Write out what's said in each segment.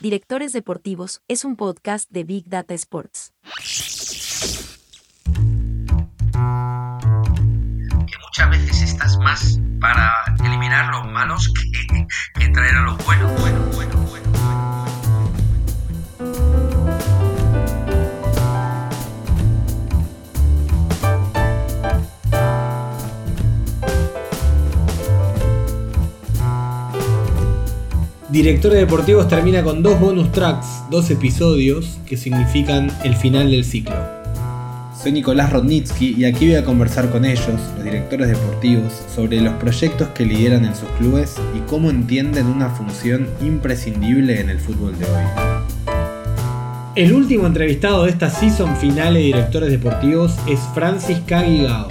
Directores Deportivos es un podcast de Big Data Sports. Que muchas veces estás más para eliminar los malos que, que traer a los buenos, bueno, bueno, Directores Deportivos termina con dos bonus tracks, dos episodios que significan el final del ciclo. Soy Nicolás Rodnitsky y aquí voy a conversar con ellos, los directores deportivos, sobre los proyectos que lideran en sus clubes y cómo entienden una función imprescindible en el fútbol de hoy. El último entrevistado de esta season final de directores deportivos es Francis Cagigao.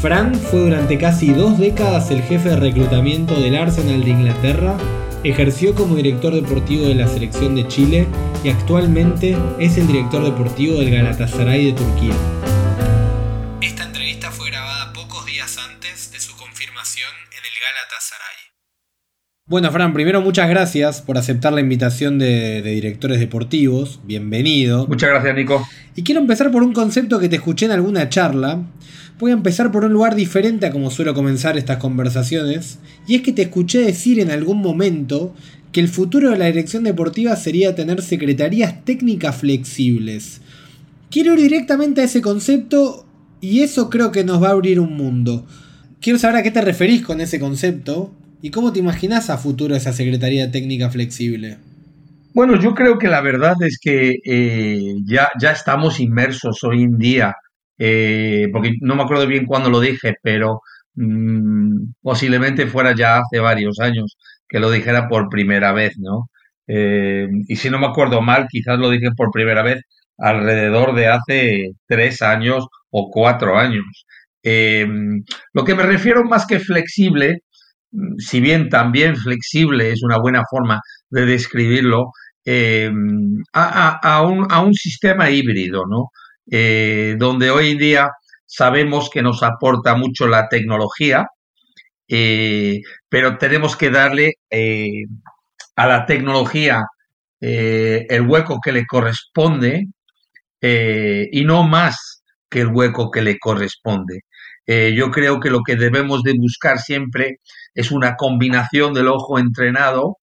Fran fue durante casi dos décadas el jefe de reclutamiento del Arsenal de Inglaterra Ejerció como director deportivo de la selección de Chile y actualmente es el director deportivo del Galatasaray de Turquía. Esta entrevista fue grabada pocos días antes de su confirmación en el Galatasaray. Bueno, Fran, primero muchas gracias por aceptar la invitación de, de, directores deportivos. Bienvenido. Muchas gracias, Nico. Y quiero empezar por un concepto que te escuché en alguna charla, voy a empezar por un lugar diferente a como suelo comenzar estas conversaciones, y es que te escuché decir en algún momento que el futuro de la dirección deportiva sería tener secretarías técnicas flexibles. Quiero ir directamente a ese concepto y eso creo que nos va a abrir un mundo. Quiero saber a qué te referís con ese concepto y cómo te imaginas a futuro esa Secretaría Técnica Flexible. Bueno, yo creo que la verdad es que eh, ya, ya estamos inmersos hoy en día eh, porque no me acuerdo bien cuándo lo dije, pero mm, posiblemente fuera ya hace varios años que lo dijera por primera vez, ¿no? Eh, y si no me acuerdo mal, quizás lo dije por primera vez alrededor de hace tres años o cuatro años. Eh, lo que me refiero más que flexible, mm, si bien también flexible es una buena forma de describirlo, a, un, a, un, sistema híbrido, ¿no? Eh, donde hoy en día sabemos que nos aporta mucho la tecnología, eh, pero tenemos que darle eh, a la tecnología el hueco que le corresponde y no más que el hueco que le corresponde. yo creo que lo que debemos de buscar siempre es una combinación del ojo entrenado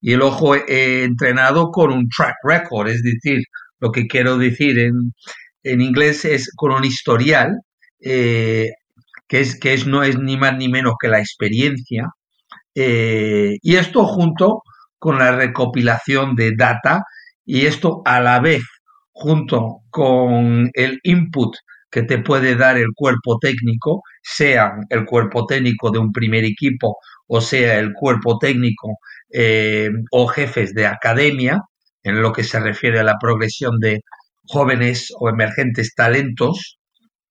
y el ojo entrenado con un track record, es decir, lo que quiero decir en, en inglés es con un historial, eh, que, es, que es, no es ni más ni menos que la experiencia, eh, y esto junto con la recopilación de data, y esto a la vez junto con el input que te puede dar el cuerpo técnico, sea el cuerpo técnico de un primer equipo o sea el cuerpo técnico eh, o jefes de academia, en lo que se refiere a la progresión de jóvenes o emergentes talentos,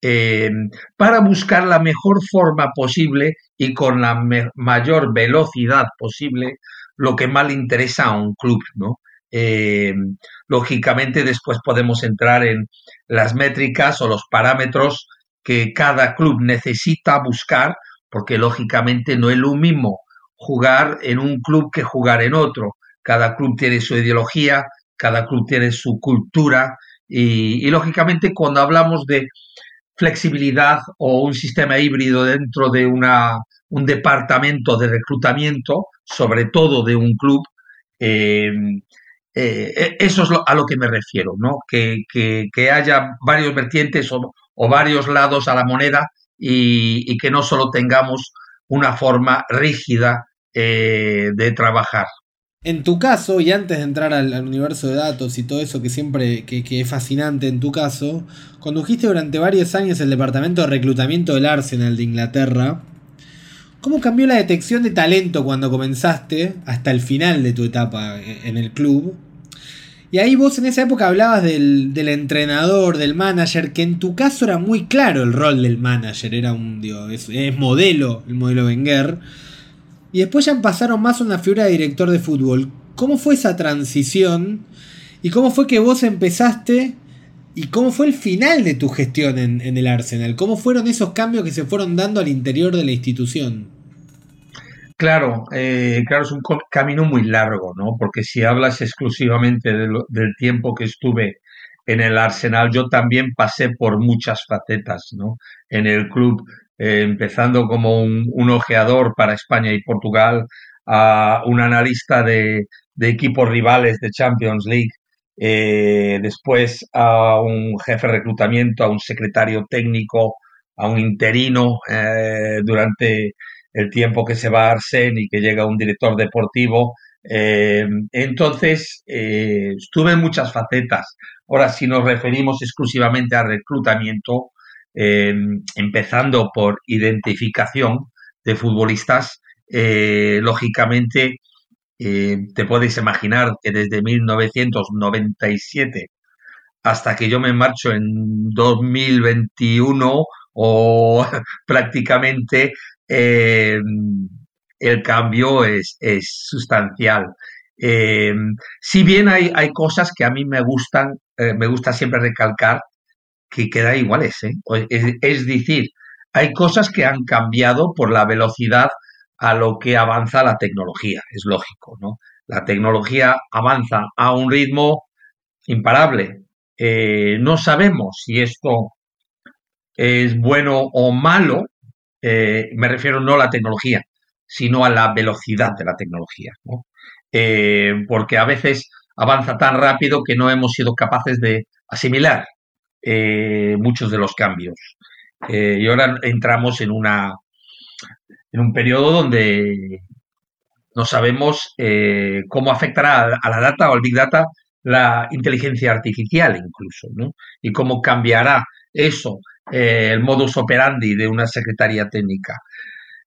eh, para buscar la mejor forma posible y con la mayor velocidad posible lo que más le interesa a un club, ¿no? Eh, lógicamente después podemos entrar en las métricas o los parámetros que cada club necesita buscar, porque lógicamente no es lo mismo jugar en un club que jugar en otro cada club tiene su ideología, cada club tiene su cultura y, lógicamente cuando hablamos de flexibilidad o un sistema híbrido dentro de una, un departamento de reclutamiento, sobre todo de un club, eh, eh, eso es a lo que me refiero, ¿no? Que, haya varios vertientes o, varios lados a la moneda y, que no solo tengamos una forma rígida eh, de trabajar. En tu caso, y antes de entrar al, universo de datos y todo eso que siempre que, es fascinante en tu caso, condujiste durante varios años el departamento de reclutamiento del Arsenal de Inglaterra. ¿Cómo cambió la detección de talento cuando comenzaste hasta el final de tu etapa en el club? Y ahí vos en esa época hablabas del, entrenador, del manager, que en tu caso era muy claro el rol del manager, era un, es, es modelo, el modelo Wenger y después ya pasaron más a una figura de director de fútbol. ¿Cómo fue esa transición? ¿Y cómo fue que vos empezaste? ¿Y cómo fue el final de tu gestión en, el Arsenal? ¿Cómo fueron esos cambios que se fueron dando al interior de la institución? Claro, eh, claro, es un camino muy largo, ¿no? Porque si hablas exclusivamente del tiempo que estuve en el Arsenal, yo también pasé por muchas facetas, ¿no? En el club, eh, empezando como un, ojeador para España y Portugal, a un analista de, equipos rivales de Champions League, eh, después a un jefe de reclutamiento, a un secretario técnico, a un interino durante el tiempo que se va a Arsen y que llega un director deportivo. Eh, entonces, eh, estuve en muchas facetas. Ahora, si nos referimos exclusivamente al reclutamiento, eh, empezando por identificación de futbolistas, lógicamente te puedes imaginar que desde 1997 hasta que yo me marcho en 2021 o prácticamente eh, el cambio es, sustancial. Eh, si bien hay, hay, cosas que a mí me gustan, eh, me gusta siempre recalcar que quedan iguales. Es, es, decir, hay cosas que han cambiado por la velocidad a lo que avanza la tecnología, es lógico, ¿no? La tecnología avanza a un ritmo imparable. no sabemos si esto es bueno o malo, eh, me refiero no a la tecnología, sino a la velocidad de la tecnología, eh, porque a veces avanza tan rápido que no hemos sido capaces de asimilar eh, muchos de los cambios. y ahora entramos en una en un periodo donde no sabemos cómo afectará a la data o al big data la inteligencia artificial incluso. Y cómo cambiará eso eh, el modus operandi de una secretaria técnica.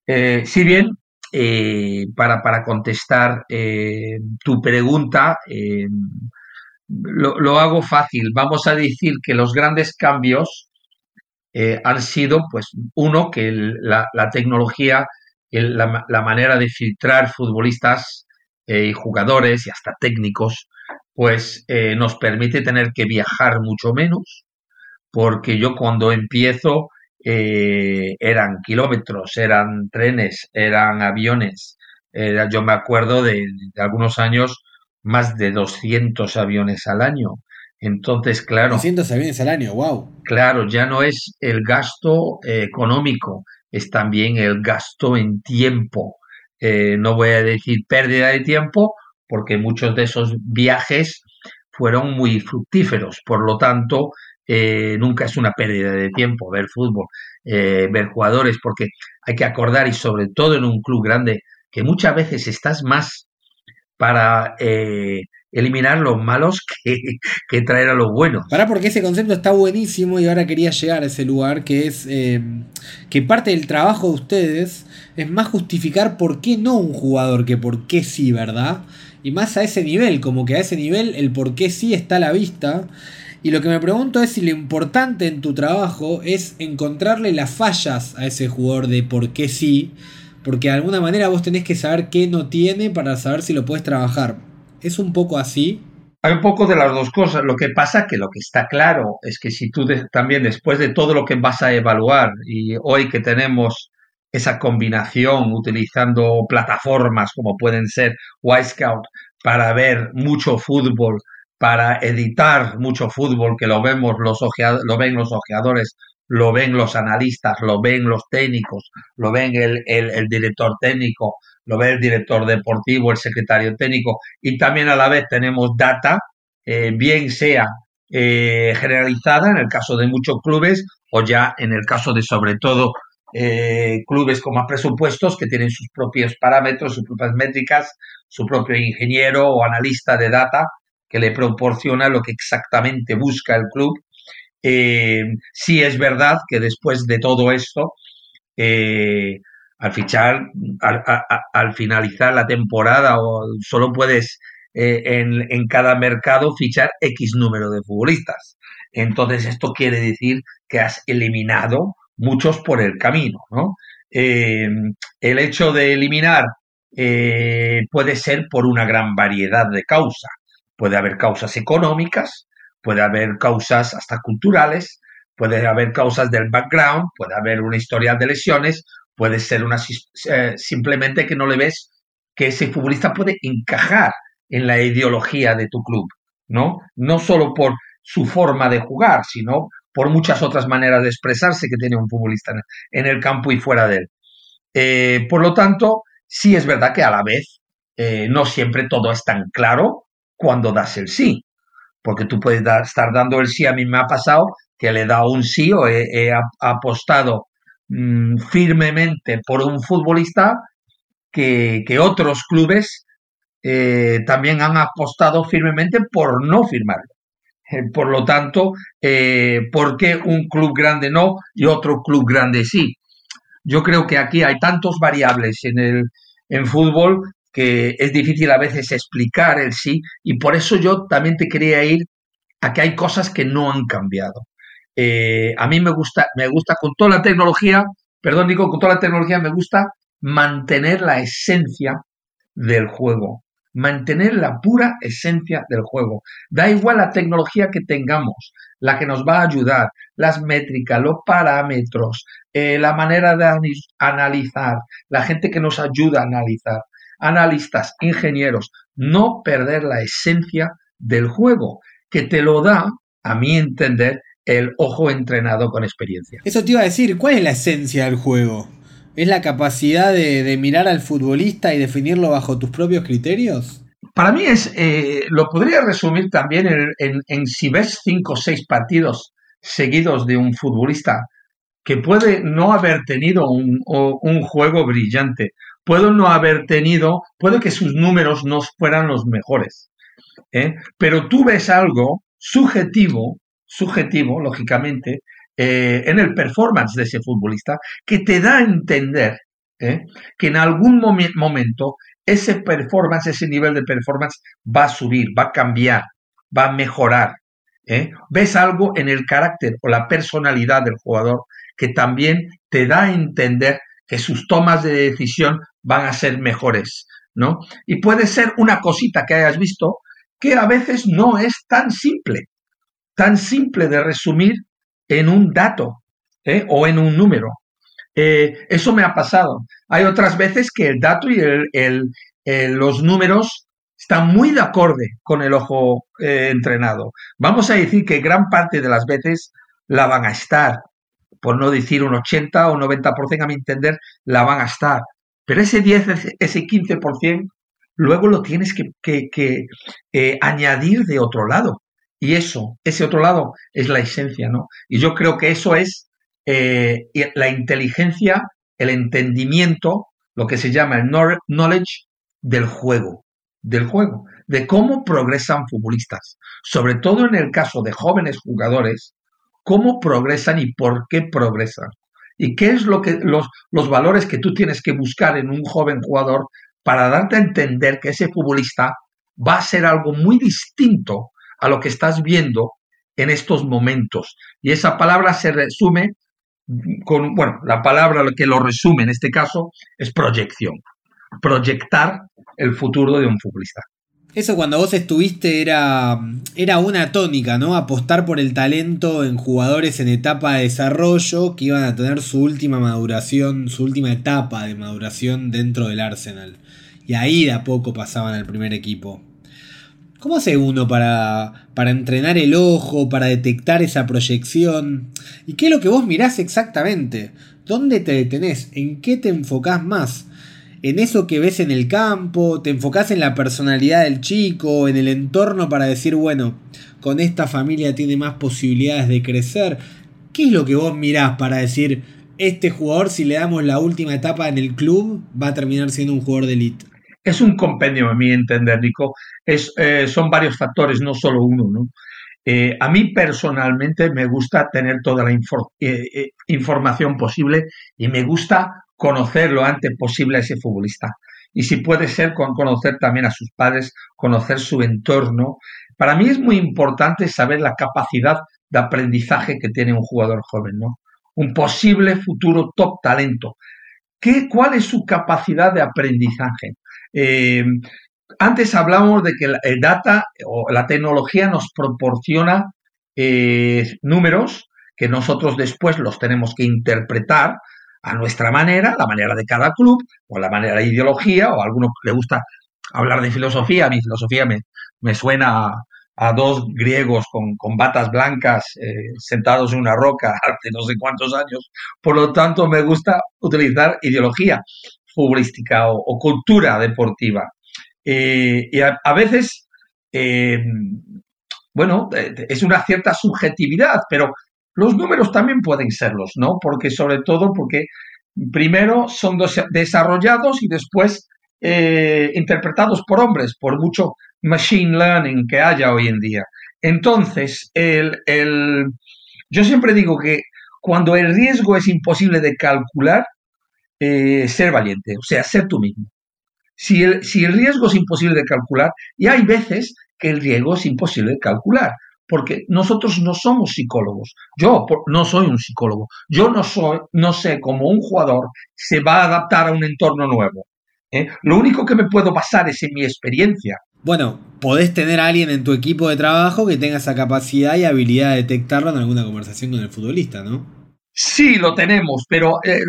Eh, si bien, eh, para, para, contestar tu pregunta, lo, hago fácil. Vamos a decir que los grandes cambios han sido, pues, uno, que la, tecnología, la, la, manera de filtrar futbolistas y jugadores y hasta técnicos, pues nos permite tener que viajar mucho menos, porque yo cuando empiezo eh, eran kilómetros, eran trenes, eran aviones. yo me acuerdo de, algunos años más de 200 aviones al año. Entonces, claro. 200 aviones al año, wow. Claro, ya no es el gasto eh, económico, es también el gasto en tiempo. Eh, no voy a decir pérdida de tiempo, porque muchos de esos viajes fueron muy fructíferos. Por lo tanto, eh, nunca es una pérdida de tiempo ver fútbol, ver jugadores, porque hay que acordar, y sobre todo en un club grande, que muchas veces estás más para eh, eliminar los malos que, traer a los buenos. Para porque ese concepto está buenísimo y ahora quería llegar a ese lugar que es que parte del trabajo de ustedes es más justificar por qué no un jugador que por qué sí, ¿verdad? Y más a ese nivel, como que a ese nivel el por qué sí está a la vista y lo que me pregunto es si lo importante en tu trabajo es encontrarle las fallas a ese jugador de por qué sí, porque de alguna manera vos tenés que saber qué no tiene para saber si lo puedes trabajar. ¿Es un poco así? Hay un poco de las dos cosas. Lo que pasa que lo que está claro es que si tú también después de todo lo que vas a evaluar y hoy que tenemos esa combinación utilizando plataformas como pueden ser Scout para ver mucho fútbol para editar mucho fútbol, que lo vemos los lo ven los ojeadores, lo ven los analistas, lo ven los técnicos, lo ven el, el, director técnico, lo ve el director deportivo, el secretario técnico, y también a la vez tenemos data, eh, bien sea eh, generalizada en el caso de muchos clubes o ya en el caso de sobre todo eh, clubes con más presupuestos que tienen sus propios parámetros, sus propias métricas, su propio ingeniero o analista de data que le proporciona lo que exactamente busca el club. Eh, sí es verdad que después de todo esto, eh, al fichar, al, finalizar la temporada, o solo puedes eh, en, en, cada mercado fichar X número de futbolistas. Entonces esto quiere decir que has eliminado muchos por el camino. ¿no? el hecho de eliminar puede ser por una gran variedad de causas. Puede haber causas económicas, puede haber causas hasta culturales, puede haber causas del background, puede haber una historia de lesiones, puede ser una eh, simplemente que no le ves que ese futbolista puede encajar en la ideología de tu club, ¿no? No solo por su forma de jugar, sino por muchas otras maneras de expresarse que tiene un futbolista en el campo y fuera de él. Eh, por lo tanto, sí es verdad que a la vez eh, no siempre todo es tan claro cuando das el sí, porque tú puedes estar dando el sí, a mí me ha pasado que le he dado un sí o he, apostado mm, firmemente por un futbolista que, otros clubes eh, también han apostado firmemente por no firmarlo. Eh, por lo tanto, eh, ¿por qué un club grande no y otro club grande sí? Yo creo que aquí hay tantos variables en el en fútbol que es difícil a veces explicar el sí y por eso yo también te quería ir a que hay cosas que no han cambiado. Eh, a mí me gusta, me gusta con toda la tecnología, perdón, digo, con toda la tecnología me gusta mantener la esencia del juego mantener la pura esencia del juego. Da igual la tecnología que tengamos, la que nos va a ayudar, las métricas, los parámetros, eh, la manera de analizar, la gente que nos ayuda a analizar, analistas, ingenieros, no perder la esencia del juego, que te lo da, a mi entender, el ojo entrenado con experiencia. Eso te iba a decir, ¿cuál es la esencia del juego? ¿Es la capacidad de, mirar al futbolista y definirlo bajo tus propios criterios? Para mí es, eh, lo podría resumir también en, si ves cinco o seis partidos seguidos de un futbolista que puede no haber tenido un, juego brillante, puede no haber tenido, puede que sus números no fueran los mejores, ¿eh? pero tú ves algo subjetivo, subjetivo, lógicamente, eh, en el performance de ese futbolista que te da a entender ¿eh? que en algún momento ese performance, ese nivel de performance va a subir, va a cambiar, va a mejorar. ¿eh? Ves algo en el carácter o la personalidad del jugador que también te da a entender que sus tomas de decisión van a ser mejores, ¿no? Y puede ser una cosita que hayas visto que a veces no es tan simple, tan simple de resumir en un dato ¿eh? o en un número. Eh, eso me ha pasado. Hay otras veces que el dato y el, los números están muy de acorde con el ojo eh, entrenado. Vamos a decir que gran parte de las veces la van a estar, por no decir un 80 o 90%, a mi entender, la van a estar. Pero ese 10, ese 15%, luego lo tienes que, que añadir de otro lado. Y eso, ese otro lado, es la esencia, ¿no? Y yo creo que eso es eh, la inteligencia, el entendimiento, lo que se llama el knowledge del juego, del juego, de cómo progresan futbolistas, sobre todo en el caso de jóvenes jugadores, cómo progresan y por qué progresan. Y qué es lo que los, los valores que tú tienes que buscar en un joven jugador para darte a entender que ese futbolista va a ser algo muy distinto a lo que estás viendo en estos momentos. Y esa palabra se resume con, bueno, la palabra que lo resume en este caso es proyección. Proyectar el futuro de un futbolista. Eso cuando vos estuviste era, era una tónica, ¿no? Apostar por el talento en jugadores en etapa de desarrollo que iban a tener su última maduración, su última etapa de maduración dentro del Arsenal. Y ahí de a poco pasaban al primer equipo. ¿Cómo hace uno para, para entrenar el ojo, para detectar esa proyección? ¿Y qué es lo que vos mirás exactamente? ¿Dónde te detenés? ¿En qué te enfocás más? ¿En eso que ves en el campo? ¿Te enfocás en la personalidad del chico? ¿En el entorno para decir, bueno, con esta familia tiene más posibilidades de crecer? ¿Qué es lo que vos mirás para decir, este jugador si le damos la última etapa en el club va a terminar siendo un jugador de élite? Es un compendio, a mi entender, Nico. Es, eh, son varios factores, no solo uno. ¿no? Eh, a mí personalmente me gusta tener toda la eh, información posible y me gusta conocer lo antes posible a ese futbolista. Y si puede ser, con conocer también a sus padres, conocer su entorno. Para mí es muy importante saber la capacidad de aprendizaje que tiene un jugador joven, ¿no? Un posible futuro top talento. ¿Qué, ¿Cuál es su capacidad de aprendizaje? Eh, antes hablamos de que el data o la tecnología nos proporciona eh, números que nosotros después los tenemos que interpretar a nuestra manera, la manera de cada club, o la manera de ideología, o a alguno le gusta hablar de filosofía. Mi filosofía me, me suena a, dos griegos con, con batas blancas eh, sentados en una roca hace no sé cuántos años. Por lo tanto, me gusta utilizar ideología futbolística o, cultura deportiva. Eh, y a, veces, eh, bueno, es una cierta subjetividad, pero los números también pueden serlos, ¿no? Porque sobre todo porque primero son desarrollados y después eh, interpretados por hombres, por mucho machine learning que haya hoy en día. Entonces, el, yo siempre digo que cuando el riesgo es imposible de calcular, eh, ser valiente, o sea, ser tú mismo. Si el, si el riesgo es imposible de calcular, y hay veces que el riesgo es imposible de calcular, porque nosotros no somos psicólogos. Yo no soy un psicólogo. Yo no soy, no sé cómo un jugador se va a adaptar a un entorno nuevo. ¿eh? Lo único que me puedo basar es en mi experiencia. Bueno, podés tener a alguien en tu equipo de trabajo que tenga esa capacidad y habilidad de detectarlo en alguna conversación con el futbolista, ¿no? Sí, lo tenemos, pero eh,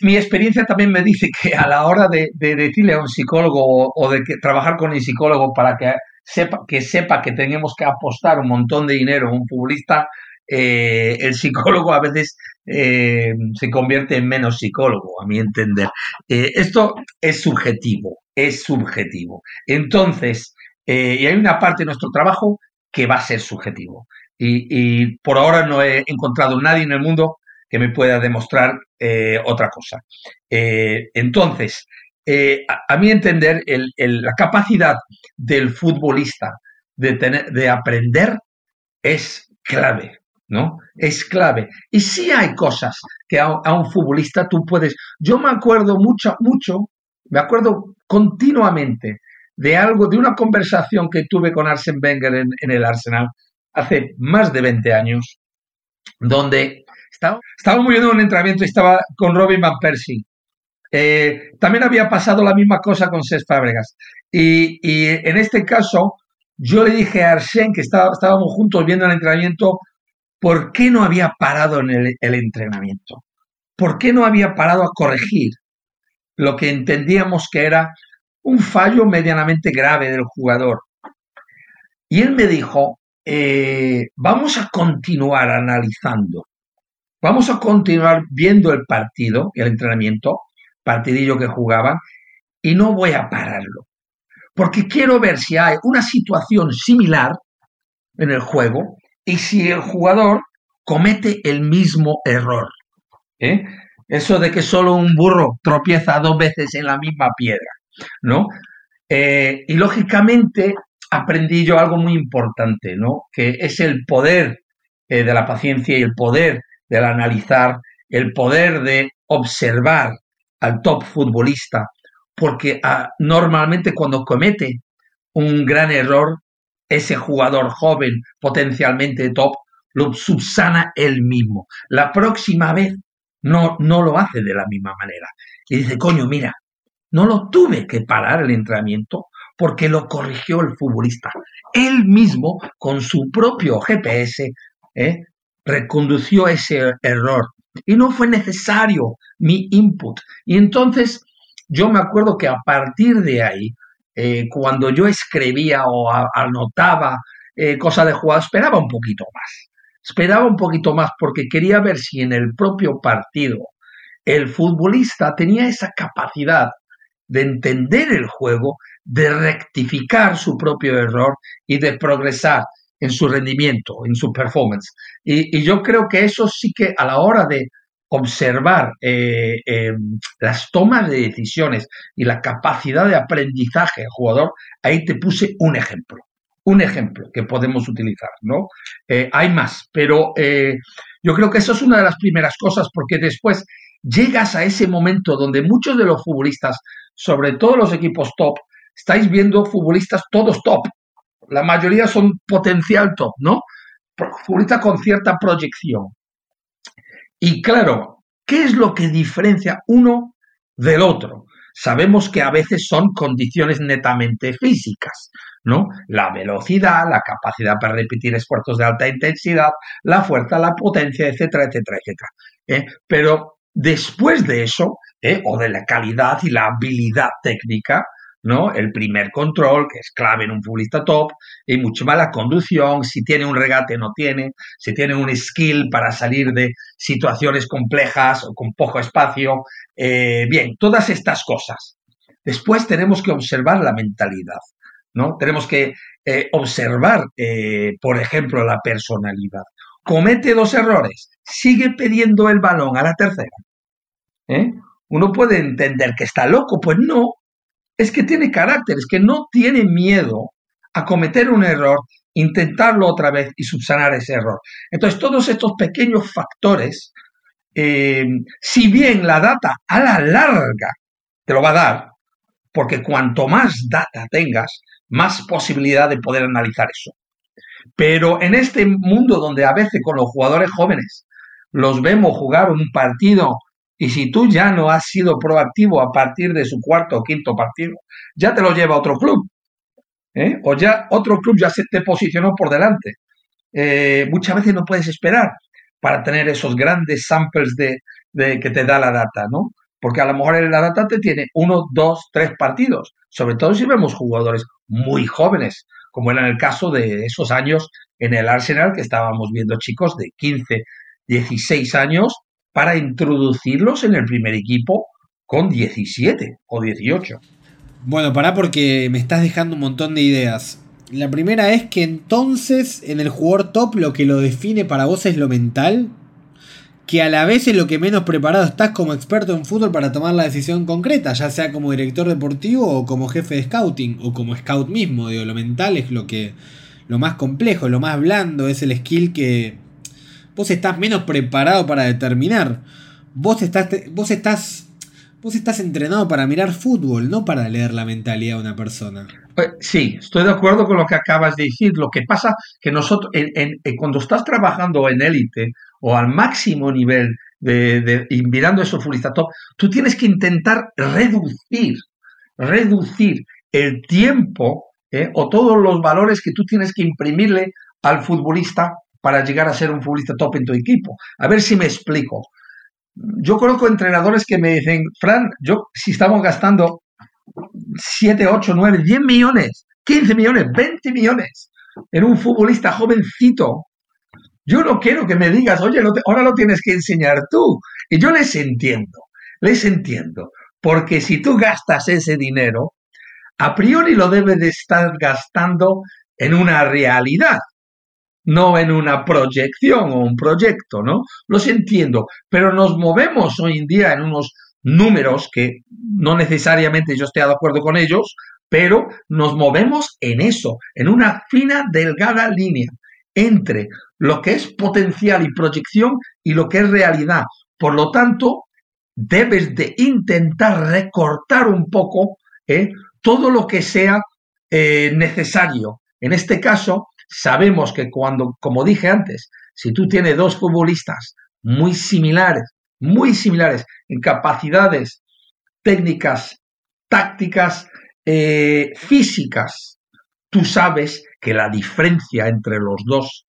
mi, experiencia también me dice que a la hora de, decirle a un psicólogo o, de trabajar con el psicólogo para que sepa, que sepa que tenemos que apostar un montón de dinero en un futbolista, eh, el psicólogo a veces eh, se convierte en menos psicólogo, a mi entender. Eh, esto es subjetivo, es subjetivo. Entonces, y hay una parte de nuestro trabajo que va a ser subjetivo. Y, por ahora no he encontrado nadie en el mundo que me pueda demostrar otra cosa. entonces, eh, a, mi entender, la capacidad del futbolista de, aprender es clave, ¿no? Es clave. Y sí hay cosas que a, un futbolista tú puedes... Yo me acuerdo mucho, mucho, me acuerdo continuamente de algo, de una conversación que tuve con Arsene Wenger en, el Arsenal hace más de 20 años, donde estaba, estábamos viendo un entrenamiento y estaba con Robin Van Persie eh, también había pasado la misma cosa con Cés Fábregas. Y, en este caso, yo le dije a Arsène, que estábamos juntos viendo el entrenamiento, ¿por qué no había parado en el, entrenamiento? ¿Por qué no había parado a corregir lo que entendíamos que era un fallo medianamente grave del jugador? Y él me dijo, eh, vamos a continuar analizando, vamos a continuar viendo el partido, el entrenamiento, partidillo que jugaban, y no voy a pararlo. Porque quiero ver si hay una situación similar en el juego y si el jugador comete el mismo error. ¿eh? Eso de que solo un burro tropieza dos veces en la misma piedra, ¿no? Eh, y lógicamente aprendí yo algo muy importante, ¿no? Que es el poder eh, de la paciencia y el poder del analizar, el poder de observar al top futbolista, porque ah, normalmente cuando comete un gran error, ese jugador joven, potencialmente top, lo subsana él mismo. La próxima vez no, no lo hace de la misma manera. Y dice, coño, mira, no lo tuve que parar el entrenamiento porque lo corrigió el futbolista. Él mismo, con su propio GPS, ¿eh? recondució ese error y no fue necesario mi input. Y entonces yo me acuerdo que a partir de ahí, eh, cuando yo escribía o anotaba eh, cosas de jugador, esperaba un poquito más. Esperaba un poquito más porque quería ver si en el propio partido el futbolista tenía esa capacidad de entender el juego, de rectificar su propio error y de progresar en su rendimiento, en su performance. Y, yo creo que eso sí que a la hora de observar eh, em, las tomas de decisiones y la capacidad de aprendizaje del jugador, ahí te puse un ejemplo, un ejemplo que podemos utilizar, ¿no? Eh, hay más, pero eh, yo creo que eso es una de las primeras cosas porque después llegas a ese momento donde muchos de los futbolistas, sobre todo los equipos top, estáis viendo futbolistas todos top, la mayoría son potencial top, ¿no? Futbolistas con cierta proyección. Y claro, ¿qué es lo que diferencia uno del otro? Sabemos que a veces son condiciones netamente físicas, ¿no? La velocidad, la capacidad para repetir esfuerzos de alta intensidad, la fuerza, la potencia, etcétera, etcétera, etcétera. ¿eh? Pero Después de eso, ¿eh? o de la calidad y la habilidad técnica, ¿no? El primer control, que es clave en un futbolista top, y mucho más la conducción, si tiene un regate no tiene, si tiene un skill para salir de situaciones complejas o con poco espacio. Eh, bien, todas estas cosas. Después tenemos que observar la mentalidad, ¿no? Tenemos que eh, observar, eh, por ejemplo, la personalidad. Comete dos errores, sigue pidiendo el balón a la tercera. Uno puede entender que está loco, pues no, es que tiene carácter, es que no tiene miedo a cometer un error, intentarlo otra vez y subsanar ese error. Entonces, todos estos pequeños factores, eh, si bien la data a la larga te lo va a dar, porque cuanto más data tengas, más posibilidad de poder analizar eso. Pero en este mundo donde a veces con los jugadores jóvenes los vemos jugar un partido y si tú ya no has sido proactivo a partir de su cuarto o quinto partido, ya te lo lleva a otro club. ¿eh? O ya otro club ya se te posicionó por delante. Eh, muchas veces no puedes esperar para tener esos grandes samples de, que te da la data, ¿no? Porque a lo mejor la data te tiene uno, dos, tres partidos, sobre todo si vemos jugadores muy jóvenes, como era en el caso de esos años en el Arsenal, que estábamos viendo chicos de 15, 16 años para introducirlos en el primer equipo con 17 o 18. Bueno, pará porque me estás dejando un montón de ideas. La primera es que entonces en el jugador top lo que lo define para vos es lo mental, que a la vez es lo que menos preparado estás como experto en fútbol para tomar la decisión concreta, ya sea como director deportivo o como jefe de scouting o como scout mismo. Digo, lo mental es lo que lo más complejo, lo más blando, es el skill que vos estás menos preparado para determinar. Vos estás, vos estás, vos estás entrenado para mirar fútbol, no para leer la mentalidad de una persona. Eh, sí, estoy de acuerdo con lo que acabas de decir. Lo que pasa que nosotros, cuando estás trabajando en élite o al máximo nivel de, de y mirando esos futbolistas tú tienes que intentar reducir, reducir el tiempo eh, o todos los valores que tú tienes que imprimirle al futbolista para llegar a ser un futbolista top en tu equipo. A ver si me explico. Yo conozco entrenadores que me dicen, Fran, yo si estamos gastando 7, 8, 9, 10 millones, 15 millones, 20 millones en un futbolista jovencito, yo no quiero que me digas, oye, ahora lo tienes que enseñar tú. Y yo les entiendo, les entiendo, porque si tú gastas ese dinero, a priori lo debes de estar gastando en una realidad no en una proyección o un proyecto, ¿no? Los entiendo, pero nos movemos hoy en día en unos números que no necesariamente yo esté de acuerdo con ellos, pero nos movemos en eso, en una fina, delgada línea entre lo que es potencial y proyección y lo que es realidad. Por lo tanto, debes de intentar recortar un poco ¿eh? todo lo que sea eh, necesario. En este caso, sabemos que cuando, como dije antes, si tú tienes dos futbolistas muy similares, muy similares en capacidades técnicas, tácticas, eh, físicas, tú sabes que la diferencia entre los dos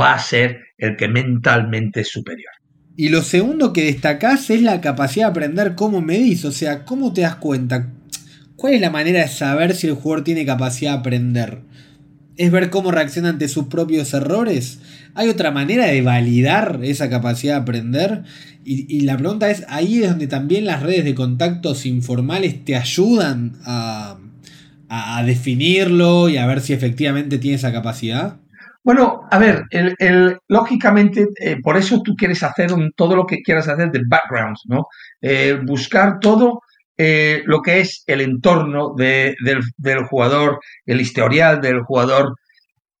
va a ser el que mentalmente es superior. Y lo segundo que destacás es la capacidad de aprender cómo medís, o sea, cómo te das cuenta. ¿Cuál es la manera de saber si el jugador tiene capacidad de aprender? Es ver cómo reacciona ante sus propios errores. ¿Hay otra manera de validar esa capacidad de aprender? Y, la pregunta es, ahí es donde también las redes de contactos informales te ayudan a, definirlo y a ver si efectivamente tiene esa capacidad. Bueno, a ver, el, lógicamente, eh, por eso tú quieres hacer todo lo que quieras hacer de background, ¿no? Eh, buscar todo eh, lo que es el entorno del, jugador, el historial del jugador.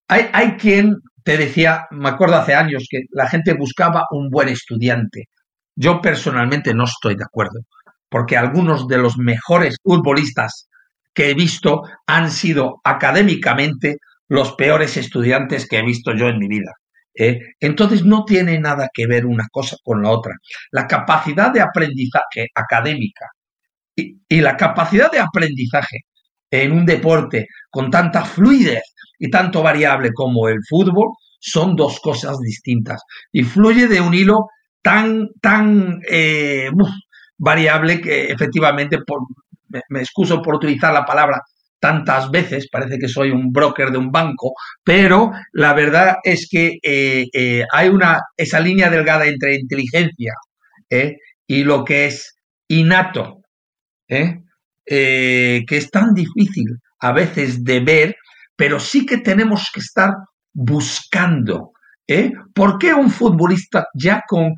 Hay, hay quien te decía, me acuerdo hace años, que la gente buscaba un buen estudiante. Yo personalmente no estoy de acuerdo, porque algunos de los mejores futbolistas que he visto han sido académicamente los peores estudiantes que he visto yo en mi vida. ¿eh? Entonces no tiene nada que ver una cosa con la otra. La capacidad de aprendizaje académica y, la capacidad de aprendizaje en un deporte con tanta fluidez y tanto variable como el fútbol son dos cosas distintas. Y fluye de un hilo tan, tan eh, variable que efectivamente, por, me, excuso por utilizar la palabra tantas veces, parece que soy un broker de un banco, pero la verdad es que eh, eh, hay una, esa línea delgada entre inteligencia y lo que es innato, que es tan difícil a veces de ver, pero sí que tenemos que estar buscando. ¿eh? ¿Por qué un futbolista ya con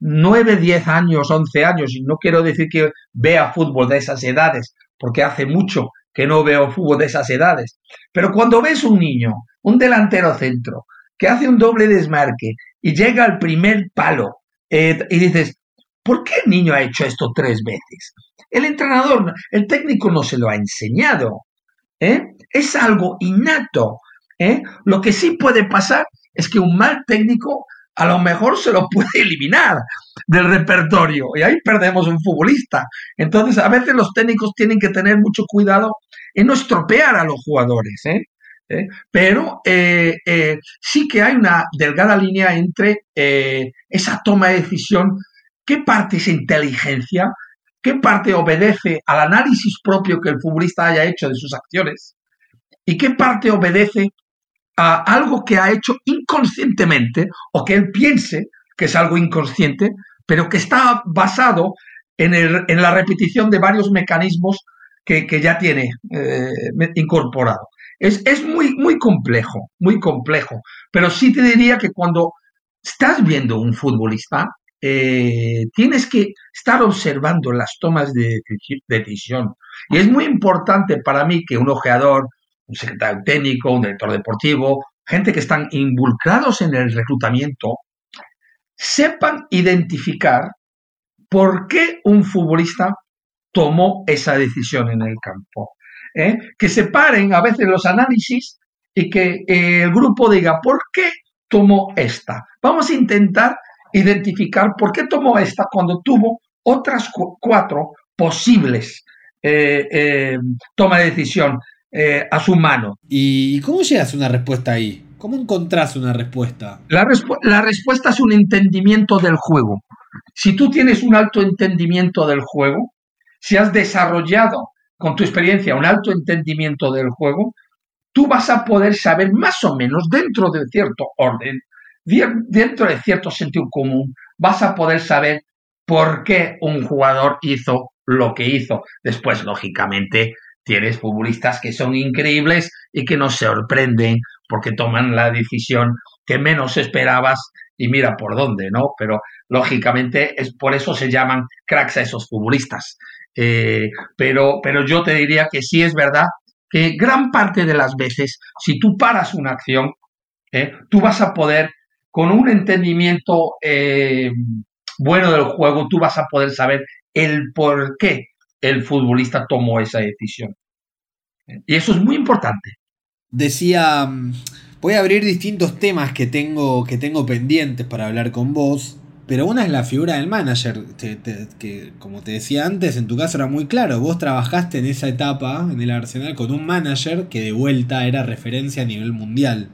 9, 10 años, 11 años, y no quiero decir que vea fútbol de esas edades, porque hace mucho que no veo fútbol de esas edades, pero cuando ves un niño, un delantero centro, que hace un doble desmarque y llega al primer palo eh, y dices, ¿por qué el niño ha hecho esto tres veces? El entrenador, el técnico no se lo ha enseñado. ¿eh? Es algo innato. ¿eh? Lo que sí puede pasar es que un mal técnico a lo mejor se lo puede eliminar del repertorio y ahí perdemos un futbolista. Entonces, a veces los técnicos tienen que tener mucho cuidado en no estropear a los jugadores. ¿eh? ¿Eh? Pero eh, sí que hay una delgada línea entre esa toma de decisión, qué parte es inteligencia, qué parte obedece al análisis propio que el futbolista haya hecho de sus acciones y qué parte obedece a algo que ha hecho inconscientemente o que él piense que es algo inconsciente, pero que está basado en, la repetición de varios mecanismos que, ya tiene eh, incorporado. Es, muy, muy complejo, muy complejo, pero sí te diría que cuando estás viendo un futbolista, eh, tienes que estar observando las tomas de decisión. Y es muy importante para mí que un ojeador, un secretario técnico, un director deportivo, gente que están involucrados en el reclutamiento, sepan identificar por qué un futbolista tomó esa decisión en el campo. ¿eh? Que separen a veces los análisis y que eh, el grupo diga, ¿por qué tomó esta? Vamos a intentar identificar por qué tomó esta cuando tuvo otras cuatro posibles eh, toma de decisión eh, a su mano. ¿Y cómo llegas a una respuesta ahí? ¿Cómo encontrás una respuesta? La, la respuesta es un entendimiento del juego. Si tú tienes un alto entendimiento del juego, si has desarrollado con tu experiencia un alto entendimiento del juego, tú vas a poder saber más o menos dentro de cierto orden, dentro de cierto sentido común, vas a poder saber por qué un jugador hizo lo que hizo. Después, lógicamente, tienes futbolistas que son increíbles y que nos sorprenden porque toman la decisión que menos esperabas y mira por dónde, ¿no? Pero lógicamente es por eso se llaman cracks a esos futbolistas. Eh, pero, pero yo te diría que sí es verdad que gran parte de las veces, si tú paras una acción, eh, tú vas a poder, con un entendimiento eh, bueno del juego, tú vas a poder saber el por qué el futbolista tomó esa decisión. Y eso es muy importante. Decía, mm, voy a abrir distintos temas que tengo, que tengo pendientes para hablar con vos, pero una es la figura del manager, que como te decía antes, en tu caso era muy claro, vos trabajaste en esa etapa en el Arsenal con un manager que de vuelta era referencia a nivel mundial.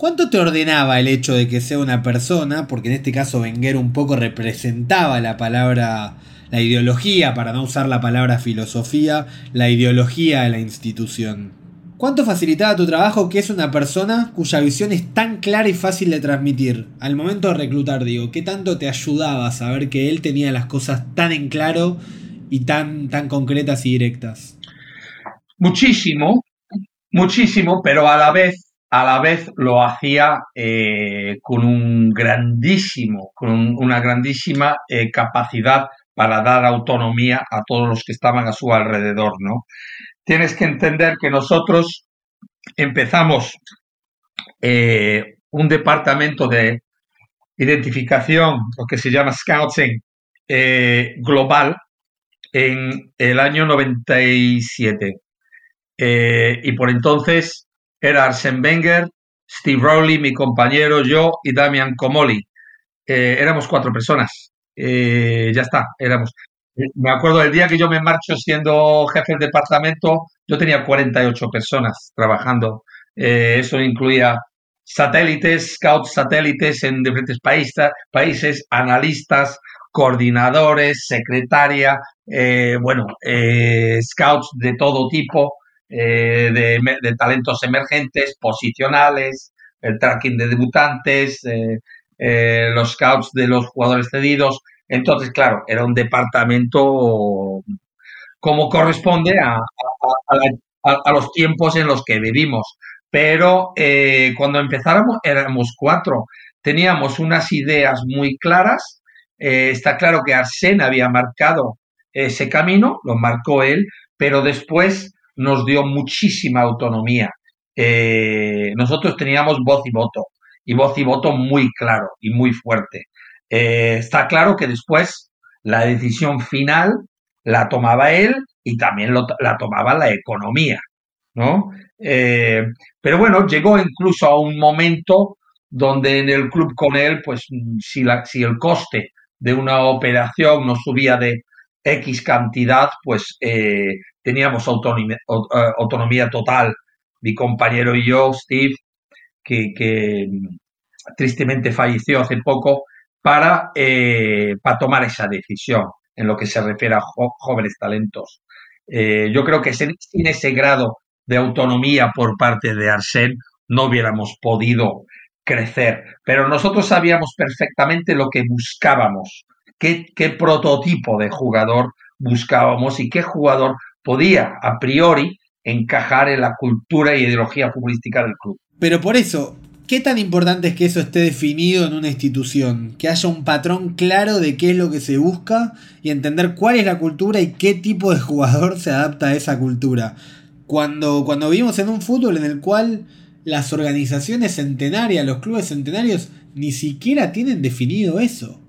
¿Cuánto te ordenaba el hecho de que sea una persona, porque en este caso Wenger un poco representaba la palabra la ideología, para no usar la palabra filosofía, la ideología de la institución. ¿Cuánto facilitaba tu trabajo que es una persona cuya visión es tan clara y fácil de transmitir? Al momento de reclutar, digo, ¿qué tanto te ayudaba a saber que él tenía las cosas tan en claro y tan, tan concretas y directas? Muchísimo, muchísimo, pero a la vez, a la vez lo hacía eh, con un grandísimo, con una grandísima eh, capacidad para dar autonomía a todos los que estaban a su alrededor, ¿no? Tienes que entender que nosotros empezamos eh, un departamento de identificación, lo que se llama Scouting global, en el año 97. Eh, y por entonces era Arsen Wenger, Steve Rowley, mi compañero, yo y Damian Comoli. éramos cuatro personas. Eh, ya está, éramos. Me acuerdo el día que yo me marcho siendo jefe del departamento, yo tenía 48 personas trabajando. Eh, eso incluía satélites, scouts satélites en diferentes países, países analistas, coordinadores, secretaria, eh, bueno, eh, scouts de todo tipo, eh, de, talentos emergentes, posicionales, el tracking de debutantes, los scouts de los jugadores cedidos. Entonces, claro, era un departamento como corresponde a, los tiempos en los que vivimos. Pero cuando empezáramos éramos cuatro, teníamos unas ideas muy claras eh, está claro que Arsène había marcado ese camino, lo marcó él, pero después nos dio muchísima autonomía. Eh, nosotros teníamos voz y voto, y voz y voto muy claro y muy fuerte. Eh, está claro que después la decisión final la tomaba él y también la tomaba la economía, ¿no? pero bueno, llegó incluso a un momento donde en el club con él, pues si, la, si el coste de una operación nos subía de X cantidad, pues eh, teníamos autonomía, eh, autonomía, total. Mi compañero y yo, Steve, que, mm, tristemente falleció hace poco, para, eh, para tomar esa decisión en lo que se refiere a jóvenes talentos. yo creo que sin, ese grado de autonomía por parte de Arsène no hubiéramos podido crecer. Pero nosotros sabíamos perfectamente lo que buscábamos, qué, prototipo de jugador buscábamos y qué jugador podía a priori encajar en la cultura y ideología futbolística del club. Pero por eso, ¿qué tan importante es que eso esté definido en una institución? Que haya un patrón claro de qué es lo que se busca y entender cuál es la cultura y qué tipo de jugador se adapta a esa cultura. Cuando, cuando vivimos en un fútbol en el cual las organizaciones centenarias, los clubes centenarios, ni siquiera tienen definido eso.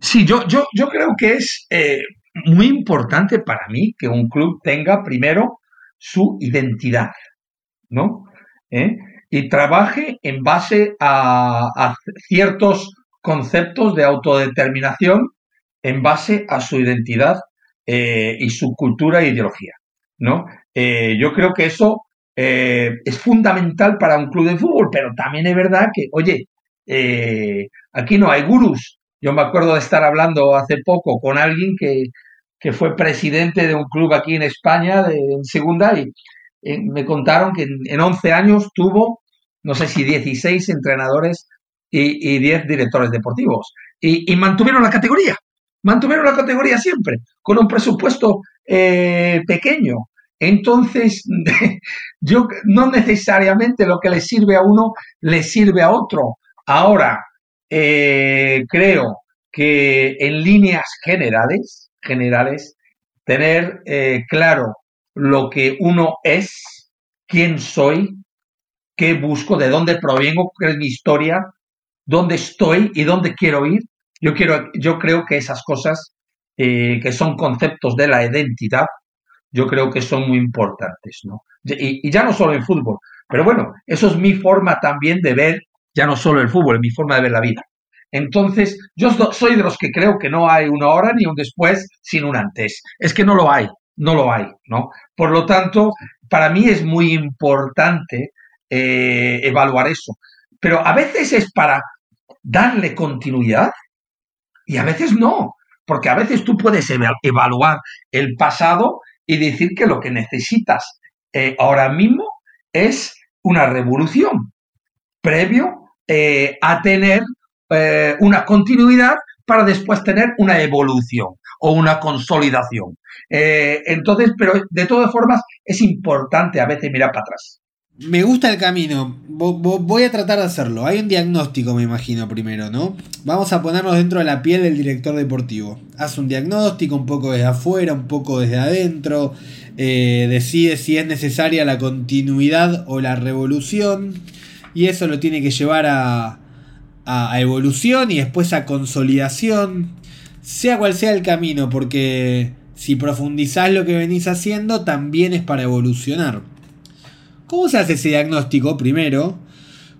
Sí, yo, yo, yo creo que es eh, muy importante para mí que un club tenga primero su identidad, ¿no? ¿Eh? Y trabaje en base a, ciertos conceptos de autodeterminación en base a su identidad eh, y su cultura e ideología, ¿no? yo creo que eso es fundamental para un club de fútbol, pero también es verdad que, oye, aquí no hay gurús. Yo me acuerdo de estar hablando hace poco con alguien que, fue presidente de un club aquí en España, en segunda, y eh, me contaron que en, 11 años tuvo, no sé si 16 entrenadores y, 10 directores deportivos. Y, mantuvieron la categoría, mantuvieron la categoría siempre, con un presupuesto pequeño. Entonces, yo no necesariamente lo que le sirve a uno le sirve a otro. Ahora, eh, creo que en líneas generales, generales, tener eh, claro lo que uno es, quién soy, qué busco, de dónde provengo, qué es mi historia, dónde estoy y dónde quiero ir. Yo quiero, yo creo que esas cosas eh, que son conceptos de la identidad yo creo que son muy importantes, ¿no? Y, ya no solo en fútbol, pero bueno, eso es mi forma también de ver, ya no solo el fútbol, es mi forma de ver la vida. Entonces, yo soy de los que creo que no hay una hora ni un después sin un antes. Es que no lo hay, no lo hay, ¿no? Por lo tanto, para mí es muy importante eh, evaluar eso. Pero a veces es para darle continuidad y a veces no, porque a veces tú puedes evaluar el pasado y decir que lo que necesitas eh, ahora mismo es una revolución previo eh, a tener eh, una continuidad para después tener una evolución o una consolidación. entonces, pero de todas formas es importante a veces mirar para atrás. Me gusta el camino. Voy a tratar de hacerlo. Hay un diagnóstico, me imagino, primero, ¿no? Vamos a ponernos dentro de la piel del director deportivo. Haz un diagnóstico un poco desde afuera, un poco desde adentro. Eh, decide si es necesaria la continuidad o la revolución. Y eso lo tiene que llevar a, a evolución y después a consolidación. Sea cual sea el camino, porque si profundizás lo que venís haciendo, también es para evolucionar. ¿Cómo se hace ese diagnóstico primero?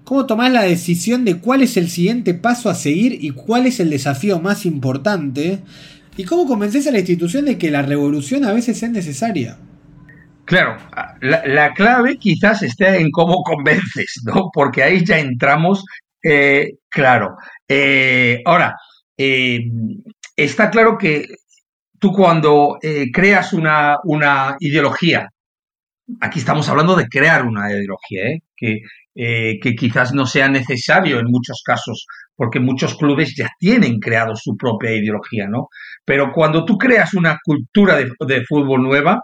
¿Cómo tomás la decisión de cuál es el siguiente paso a seguir y cuál es el desafío más importante? ¿Y cómo convences a la institución de que la revolución a veces es necesaria? Claro, la, clave quizás esté en cómo convences, ¿no? Porque ahí ya entramos, eh, claro. Eh, ahora, eh, está claro que tú cuando creas una, una, ideología, aquí estamos hablando de crear una ideología, que, que quizás no sea necesario en muchos casos, porque muchos clubes ya tienen creado su propia ideología, ¿no? Pero cuando tú creas una cultura de fútbol nueva,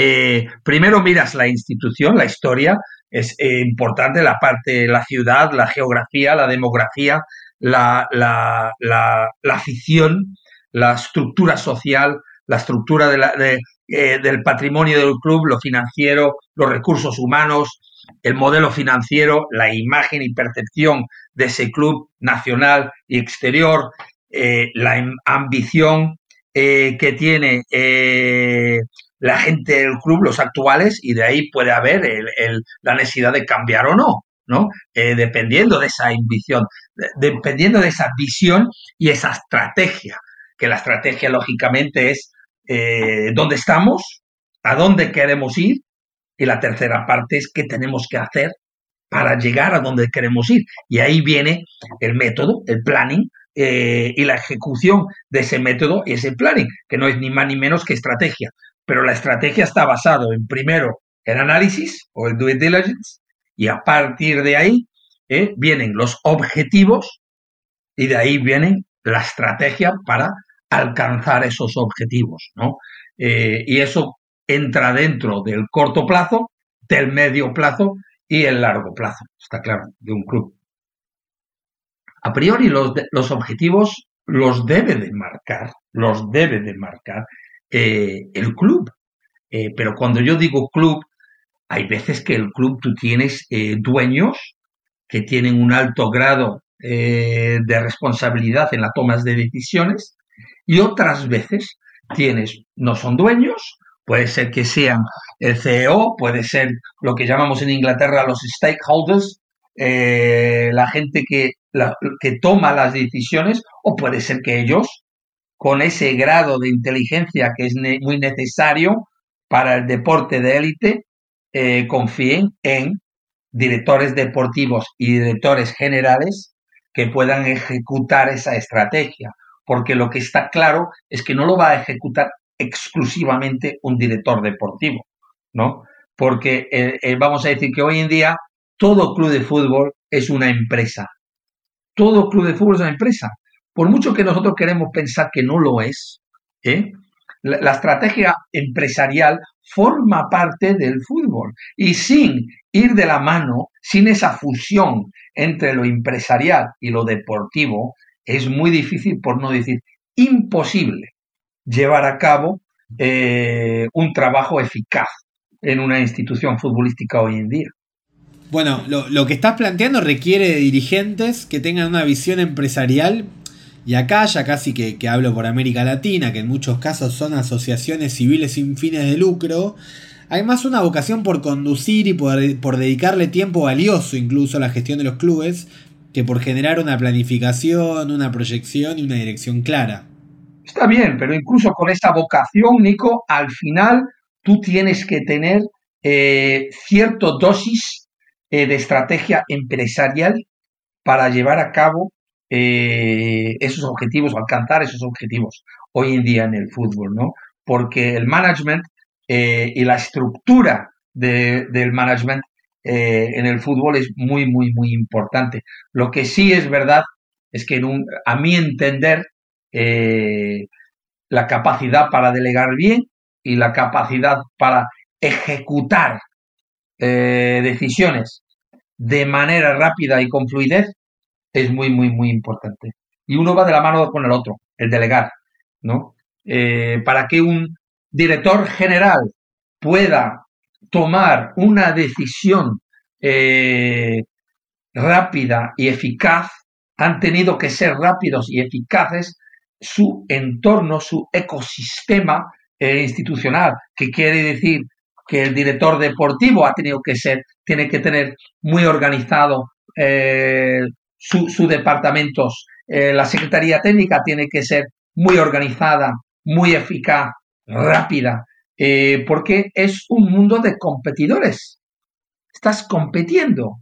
eh, primero miras la institución, la historia, es eh, importante la parte, la ciudad, la geografía, la demografía, la, la, afición, la estructura social, la estructura eh, del patrimonio del club, lo financiero, los recursos humanos, el modelo financiero, la imagen y percepción de ese club nacional y exterior, la ambición que tiene la gente del club, los actuales, y de ahí puede haber la necesidad de cambiar o no, ¿no? Eh, dependiendo de esa ambición, dependiendo de esa visión y esa estrategia, que la estrategia lógicamente es eh, dónde estamos, a dónde queremos ir, y la tercera parte es qué tenemos que hacer para llegar a donde queremos ir. Y ahí viene el método, el planning, eh, y la ejecución de ese método y ese planning, que no es ni más ni menos que estrategia pero la estrategia está basada en primero el análisis o el due diligence y a partir de ahí eh, vienen los objetivos y de ahí viene la estrategia para alcanzar esos objetivos, ¿no? Eh, y eso entra dentro del corto plazo, del medio plazo y el largo plazo, está claro, de un club. A priori los, los objetivos los debe de marcar, los debe de marcar eh, el club. Eh, pero cuando yo digo club, hay veces que el club tú tienes eh, dueños que tienen un alto grado de responsabilidad en la toma de decisiones y otras veces tienes, no son dueños, puede ser que sean el CEO, puede ser lo que llamamos en Inglaterra los stakeholders, la gente que, que toma las decisiones, o puede ser que ellos con ese grado de inteligencia que es muy necesario para el deporte de élite, eh, confíen en directores deportivos y directores generales que puedan ejecutar esa estrategia, porque lo que está claro es que no lo va a ejecutar exclusivamente un director deportivo, ¿no? Porque eh, eh, vamos a decir que hoy en día todo club de fútbol es una empresa. Todo club de fútbol es una empresa. Por mucho que nosotros queremos pensar que no lo es, ¿eh? la, estrategia empresarial forma parte del fútbol y sin ir de la mano, sin esa fusión entre lo empresarial y lo deportivo, es muy difícil, por no decir imposible, llevar a cabo eh, un trabajo eficaz en una institución futbolística hoy en día. Bueno, lo, lo, que estás planteando requiere de dirigentes que tengan una visión empresarial y acá ya casi que, hablo por América Latina, que en muchos casos son asociaciones civiles sin fines de lucro, hay más una vocación por conducir y por, por dedicarle tiempo valioso incluso a la gestión de los clubes, que por generar una planificación, una proyección y una dirección clara. Está bien, pero incluso con esa vocación, Nico, al final tú tienes que tener eh, cierto dosis eh, de estrategia empresarial para llevar a cabo eh, esos objetivos, alcanzar esos objetivos hoy en día en el fútbol, ¿no? Porque el management eh, y la estructura del management eh, en el fútbol es muy, muy, muy importante. Lo que sí es verdad es que a mi entender la capacidad para delegar bien y la capacidad para ejecutar decisiones de manera rápida y con fluidez es muy, muy, muy importante. Y uno va de la mano con el otro, el delegar, ¿no? Eh, para que un director general pueda tomar una decisión eh, rápida y eficaz, han tenido que ser rápidos y eficaces su entorno, su ecosistema eh, institucional, que quiere decir que el director deportivo ha tenido que ser, tiene que tener muy organizado sus departamentos. Eh, la Secretaría Técnica tiene que ser muy organizada, muy eficaz, rápida eh, porque es un mundo de competidores. Estás compitiendo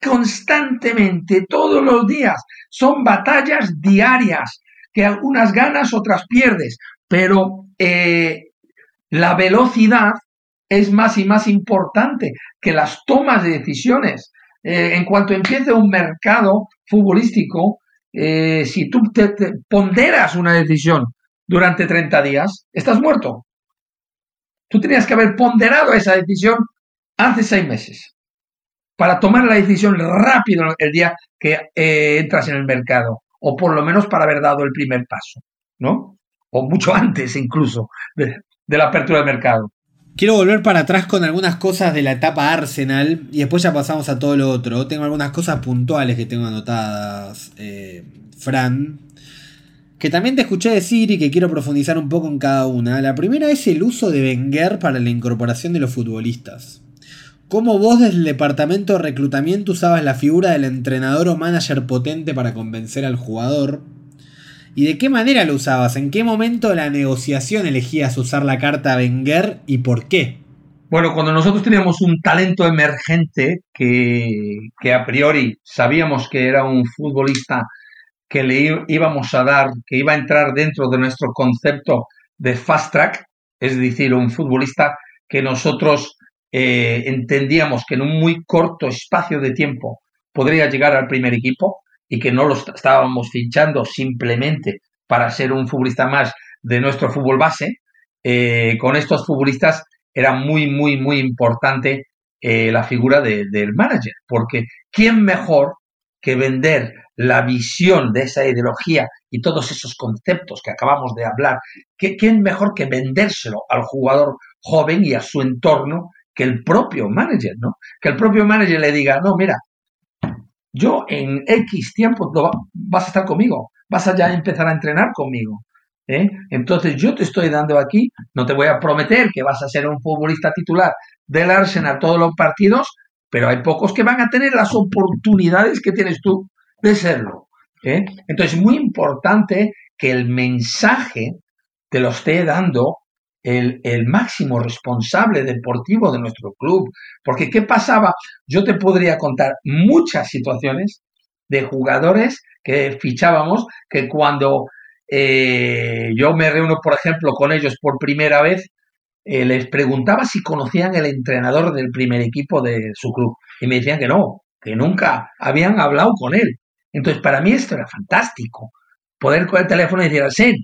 constantemente, todos los días. Son batallas diarias, que algunas ganas, otras pierdes, pero eh, la velocidad es más y más importante que las tomas de decisiones. Eh, en cuanto empiece un mercado futbolístico, eh, si tú te, ponderas una decisión durante 30 días, estás muerto. Tú tenías que haber ponderado esa decisión hace seis meses para tomar la decisión rápido el día que eh, entras en el mercado, o por lo menos para haber dado el primer paso, ¿no? O mucho antes incluso de, de la apertura del mercado. Quiero volver para atrás con algunas cosas de la etapa Arsenal y después ya pasamos a todo lo otro. Tengo algunas cosas puntuales que tengo anotadas, eh, Fran, que también te escuché decir y que quiero profundizar un poco en cada una. La primera es el uso de Wenger para la incorporación de los futbolistas. ¿Cómo vos desde el departamento de reclutamiento usabas la figura del entrenador o manager potente para convencer al jugador? ¿Y de qué manera lo usabas? ¿En qué momento la negociación elegías usar la carta Wenger y por qué? Bueno, cuando nosotros teníamos un talento emergente que, que a priori sabíamos que era un futbolista que le íbamos a dar, que iba a entrar dentro de nuestro concepto de fast track, es decir, un futbolista que nosotros eh, entendíamos que en un muy corto espacio de tiempo podría llegar al primer equipo, y que no lo estábamos fichando simplemente para ser un futbolista más de nuestro fútbol base, eh, con estos futbolistas era muy, muy, muy importante eh, la figura del manager, porque ¿quién mejor que vender la visión de esa ideología y todos esos conceptos que acabamos de hablar? ¿Quién mejor que vendérselo al jugador joven y a su entorno que el propio manager, ¿no? Que el propio manager le diga, no, mira, yo en X tiempo vas a estar conmigo, vas a ya empezar a entrenar conmigo. ¿eh? Entonces yo te estoy dando aquí, no te voy a prometer que vas a ser un futbolista titular del Arsenal todos los partidos, pero hay pocos que van a tener las oportunidades que tienes tú de serlo. ¿eh? Entonces es muy importante que el mensaje te lo esté dando el, máximo responsable deportivo de nuestro club. Porque ¿qué pasaba? Yo te podría contar muchas situaciones de jugadores que fichábamos que cuando eh, yo me reúno, por ejemplo, con ellos por primera vez, eh, les preguntaba si conocían el entrenador del primer equipo de su club. Y me decían que no, que nunca habían hablado con él. Entonces, para mí esto era fantástico. Poder con el teléfono y decir, Arsen,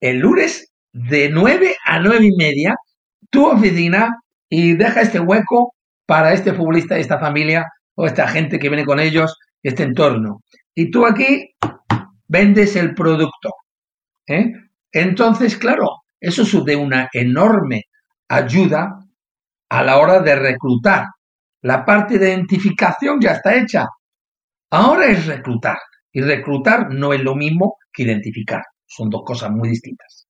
el lunes de 9 a 9 y media tu oficina y deja este hueco para este futbolista, esta familia o esta gente que viene con ellos, este entorno. Y tú aquí vendes el producto. ¿eh? Entonces, claro, eso es de una enorme ayuda a la hora de reclutar. La parte de identificación ya está hecha. Ahora es reclutar. Y reclutar no es lo mismo que identificar. Son dos cosas muy distintas.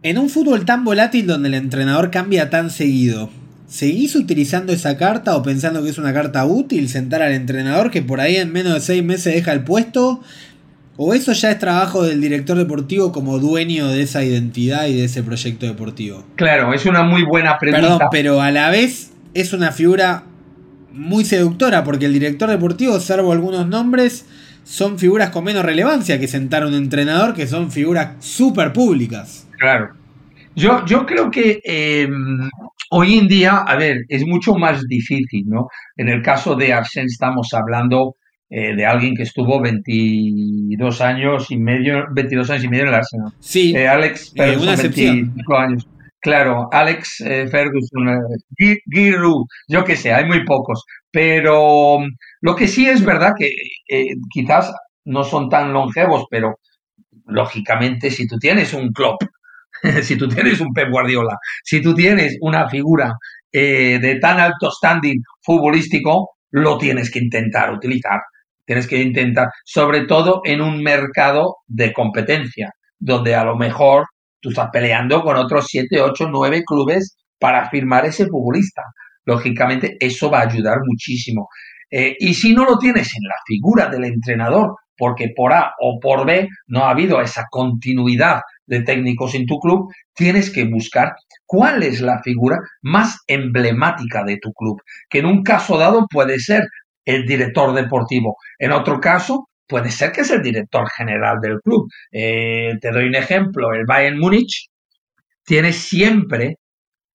En un fútbol tan volátil donde el entrenador cambia tan seguido, ¿seguís utilizando esa carta o pensando que es una carta útil sentar al entrenador que por ahí en menos de seis meses deja el puesto? ¿O eso ya es trabajo del director deportivo como dueño de esa identidad y de ese proyecto deportivo? Claro, es una muy buena pregunta. Perdón, pero a la vez es una figura muy seductora porque el director deportivo, salvo algunos nombres, son figuras con menos relevancia que sentar a un entrenador que son figuras súper públicas. Claro. Yo, yo creo que em, hoy en día, a ver, es mucho más difícil, ¿no? En el caso de Arsène estamos hablando eh, de alguien que estuvo 22 años y medio, 22 años y medio en el Arsenal. Sí. Eh, Alex eh, una 25 años. Claro, Alex Ferguson, Giroud, yo qué sé, hay muy pocos. Pero lo que sí es verdad que quizás no son tan longevos, pero lógicamente, si tú tienes un club, si tú tienes un Pep Guardiola, si tú tienes una figura eh, de tan alto standing futbolístico, lo tienes que intentar utilizar. Tienes que intentar, sobre todo en un mercado de competencia, donde a lo mejor tú estás peleando con otros 7, 8, 9 clubes para firmar ese futbolista. Lógicamente, eso va a ayudar muchísimo. Eh, y si no lo tienes en la figura del entrenador porque por A o por B no ha habido esa continuidad de técnicos en tu club, tienes que buscar cuál es la figura más emblemática de tu club, que en un caso dado puede ser el director deportivo, en otro caso puede ser que es el director general del club. Eh, te doy un ejemplo, el Bayern Múnich tiene siempre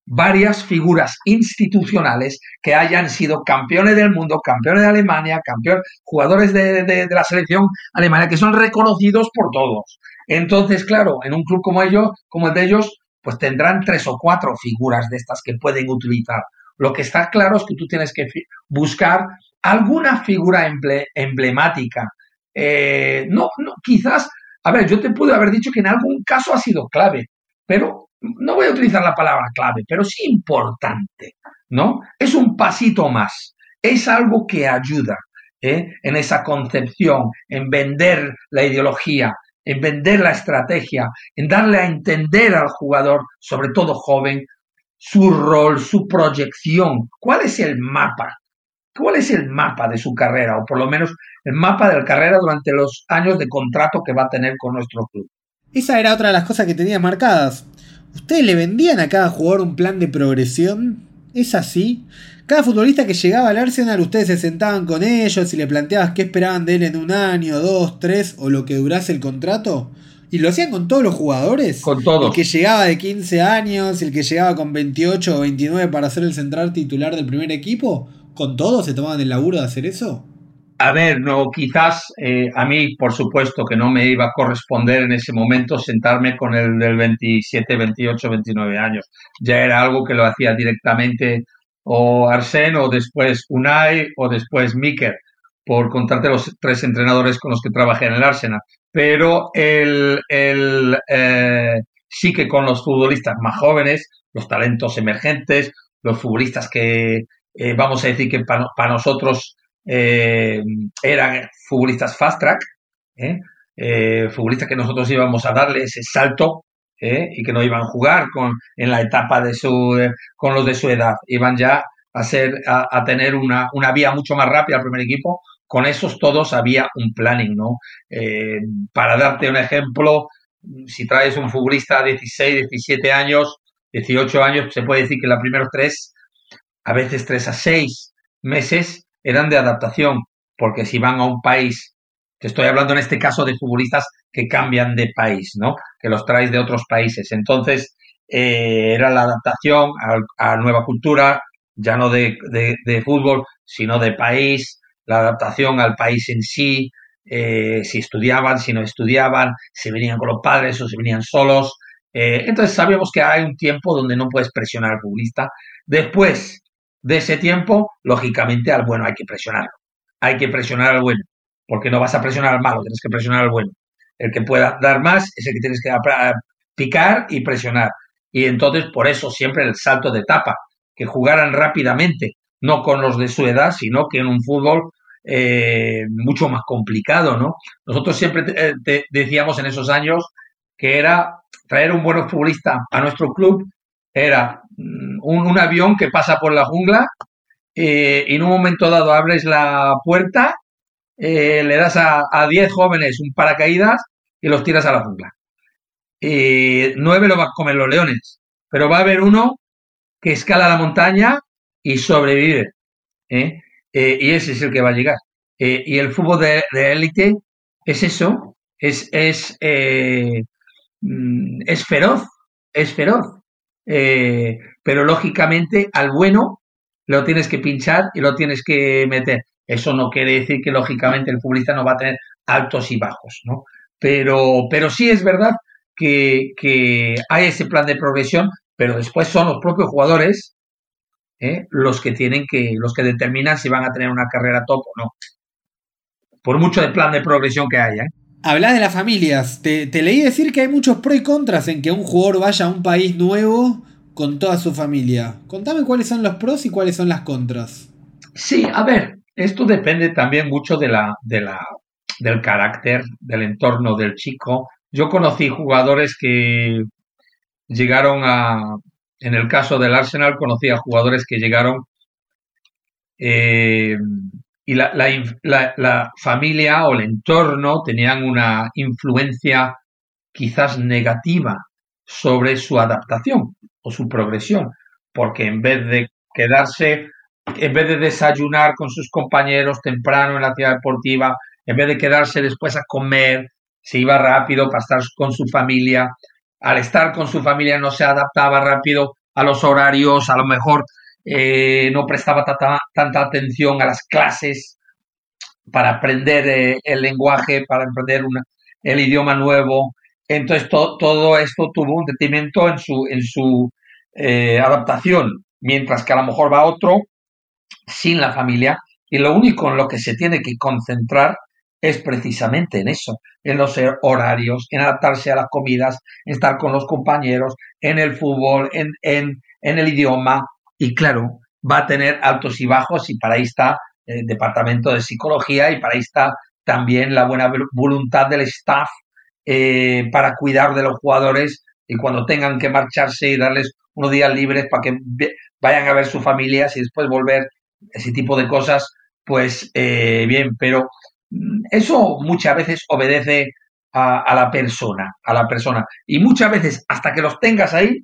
varias figuras institucionales que hayan sido campeones del mundo, campeones de Alemania, campeones, jugadores de, la selección alemana, que son reconocidos por todos. Entonces, claro, en un club como ellos, como el de ellos, pues tendrán tres o cuatro figuras de estas que pueden utilizar. Lo que está claro es que tú tienes que buscar alguna figura emblemática. Eh, no, no, quizás, a ver, yo te pude haber dicho que en algún caso ha sido clave, pero no voy a utilizar la palabra clave, pero sí importante, ¿no? Es un pasito más, es algo que ayuda ¿eh? en esa concepción, en vender la ideología, en vender la estrategia, en darle a entender al jugador, sobre todo joven, su rol, su proyección, cuál es el mapa, cuál es el mapa de su carrera, o por lo menos el mapa de la carrera durante los años de contrato que va a tener con nuestro club. Esa era otra de las cosas que tenía marcadas. ¿Ustedes le vendían a cada jugador un plan de progresión? ¿Es así? Cada futbolista que llegaba al Arsenal, ustedes se sentaban con ellos y le planteabas qué esperaban de él en un año, dos, tres o lo que durase el contrato. ¿Y lo hacían con todos los jugadores? Con todos. El que llegaba de 15 años, el que llegaba con 28 o 29 para ser el central titular del primer equipo. ¿Con todos se tomaban el laburo de hacer eso? A ver, no, quizás eh, a mí, por supuesto, que no me iba a corresponder en ese momento sentarme con el del 27, 28, 29 años. Ya era algo que lo hacía directamente o Arsène o después Unai o después Miker, por contarte los tres entrenadores con los que trabajé en el Arsenal. Pero el, el eh, sí que con los futbolistas más jóvenes, los talentos emergentes, los futbolistas que eh, vamos a decir que para nosotros eh, eran futbolistas fast track, ¿eh? ¿eh? futbolistas que nosotros íbamos a darle ese salto ¿eh? y que no iban a jugar con, en la etapa de su, con los de su edad, iban ya a, ser, a, tener una, una, vía mucho más rápida al primer equipo. Con esos todos había un planning, ¿no? para darte un ejemplo, si traes un futbolista de 16, 17 años, 18 años, se puede decir que los primeros tres, a veces tres a seis meses, eran de adaptación, porque si van a un país, estoy hablando en este caso de futbolistas que cambian de país, ¿no? Que los traes de otros países. Entonces, eh, era la adaptación a, nueva cultura, ya no de, fútbol, sino de país, la adaptación al país en sí, eh, si estudiaban, si no estudiaban, si venían con los padres o si venían solos. Eh, entonces sabemos que hay un tiempo donde no puedes presionar al futbolista. Después, de ese tiempo, lógicamente al bueno hay que presionarlo. Hay que presionar al bueno, porque no vas a presionar al malo, tienes que presionar al bueno. El que pueda dar más es el que tienes que picar y presionar. Y entonces, por eso siempre el salto de etapa, que jugaran rápidamente, no con los de su edad, sino que en un fútbol eh, mucho más complicado, ¿no? Nosotros siempre eh, decíamos en esos años que era traer un buen futbolista a nuestro club, era Mm, un, avión que pasa por la jungla eh, y en un momento dado abres la puerta, eh, le das a 10 jóvenes un paracaídas y los tiras a la jungla. Y nueve lo van a comer los leones, pero va a haber uno que escala la montaña y sobrevive. ¿eh? y ese es el que va a llegar. y el fútbol de élite es eso, es, es, mm, es feroz, es feroz. Eh, pero lógicamente al bueno lo tienes que pinchar y lo tienes que meter. Eso no quiere decir que lógicamente el futbolista no va a tener altos y bajos, ¿no? Pero, pero sí es verdad que, que hay ese plan de progresión, pero después son los propios jugadores ¿eh? los que tienen que, los que determinan si van a tener una carrera top o no. Por mucho de plan de progresión que haya. ¿eh? Hablas de las familias. Te, leí decir que hay muchos pros y contras en que un jugador vaya a un país nuevo con toda su familia. Contame cuáles son los pros y cuáles son las contras. Sí, a ver, esto depende también mucho de la, de la, del carácter, del entorno del chico. Yo conocí jugadores que llegaron a, en el caso del Arsenal, conocí a jugadores que llegaron eh, y la, la, la, familia o el entorno tenían una influencia quizás negativa sobre su adaptación o su progresión, porque en vez de quedarse, en vez de desayunar con sus compañeros temprano en la ciudad deportiva, en vez de quedarse después a comer, se iba rápido para estar con su familia. Al estar con su familia no se adaptaba rápido a los horarios, a lo mejor eh, no prestaba tanta, atención a las clases para aprender eh, el lenguaje, para aprender el idioma nuevo. Entonces todo esto tuvo un detrimento en su, en su eh, adaptación, mientras que a lo mejor va otro sin la familia y lo único en lo que se tiene que concentrar es precisamente en eso, en los horarios, en adaptarse a las comidas, en estar con los compañeros, en el fútbol, en, en, en el idioma. Y claro, va a tener altos y bajos y para ahí está el departamento de psicología y para ahí está también la buena voluntad del staff eh, para cuidar de los jugadores y cuando tengan que marcharse y darles unos días libres para que vayan a ver sus familias y después volver, ese tipo de cosas, pues eh, bien, pero eso muchas veces obedece a, la persona, a la persona. Y muchas veces, hasta que los tengas ahí,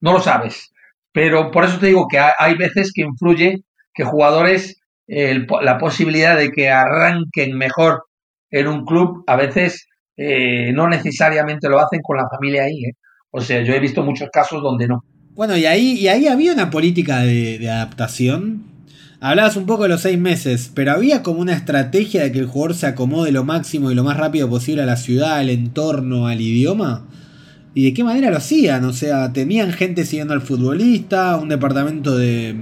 no lo sabes. Pero por eso te digo que hay veces que influye que jugadores, la posibilidad de que arranquen mejor en un club, a veces eh, no necesariamente lo hacen con la familia ahí. ¿eh? O sea, yo he visto muchos casos donde no. Bueno, y ahí, y ahí había una política de adaptación Hablabas un poco de los seis meses, pero había como una estrategia de que el jugador se acomode lo máximo y lo más rápido posible a la ciudad, al entorno, al idioma. ¿Y de qué manera lo hacían? O sea, ¿tenían gente siguiendo al futbolista? ¿Un departamento de,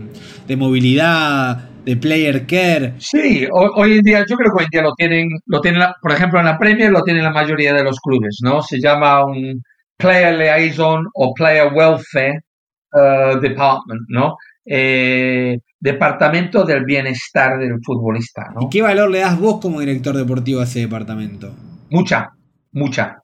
movilidad? ¿De player care? Sí, hoy, en día, yo creo que hoy en día lo tienen, lo tienen, por ejemplo, en la Premier lo tienen la mayoría de los clubes, ¿no? Se llama un Player Liaison o Player Welfare uh, Department, ¿no? Eh, departamento del bienestar del futbolista. ¿Y qué valor le das vos como director deportivo a ese departamento? Mucha, mucha,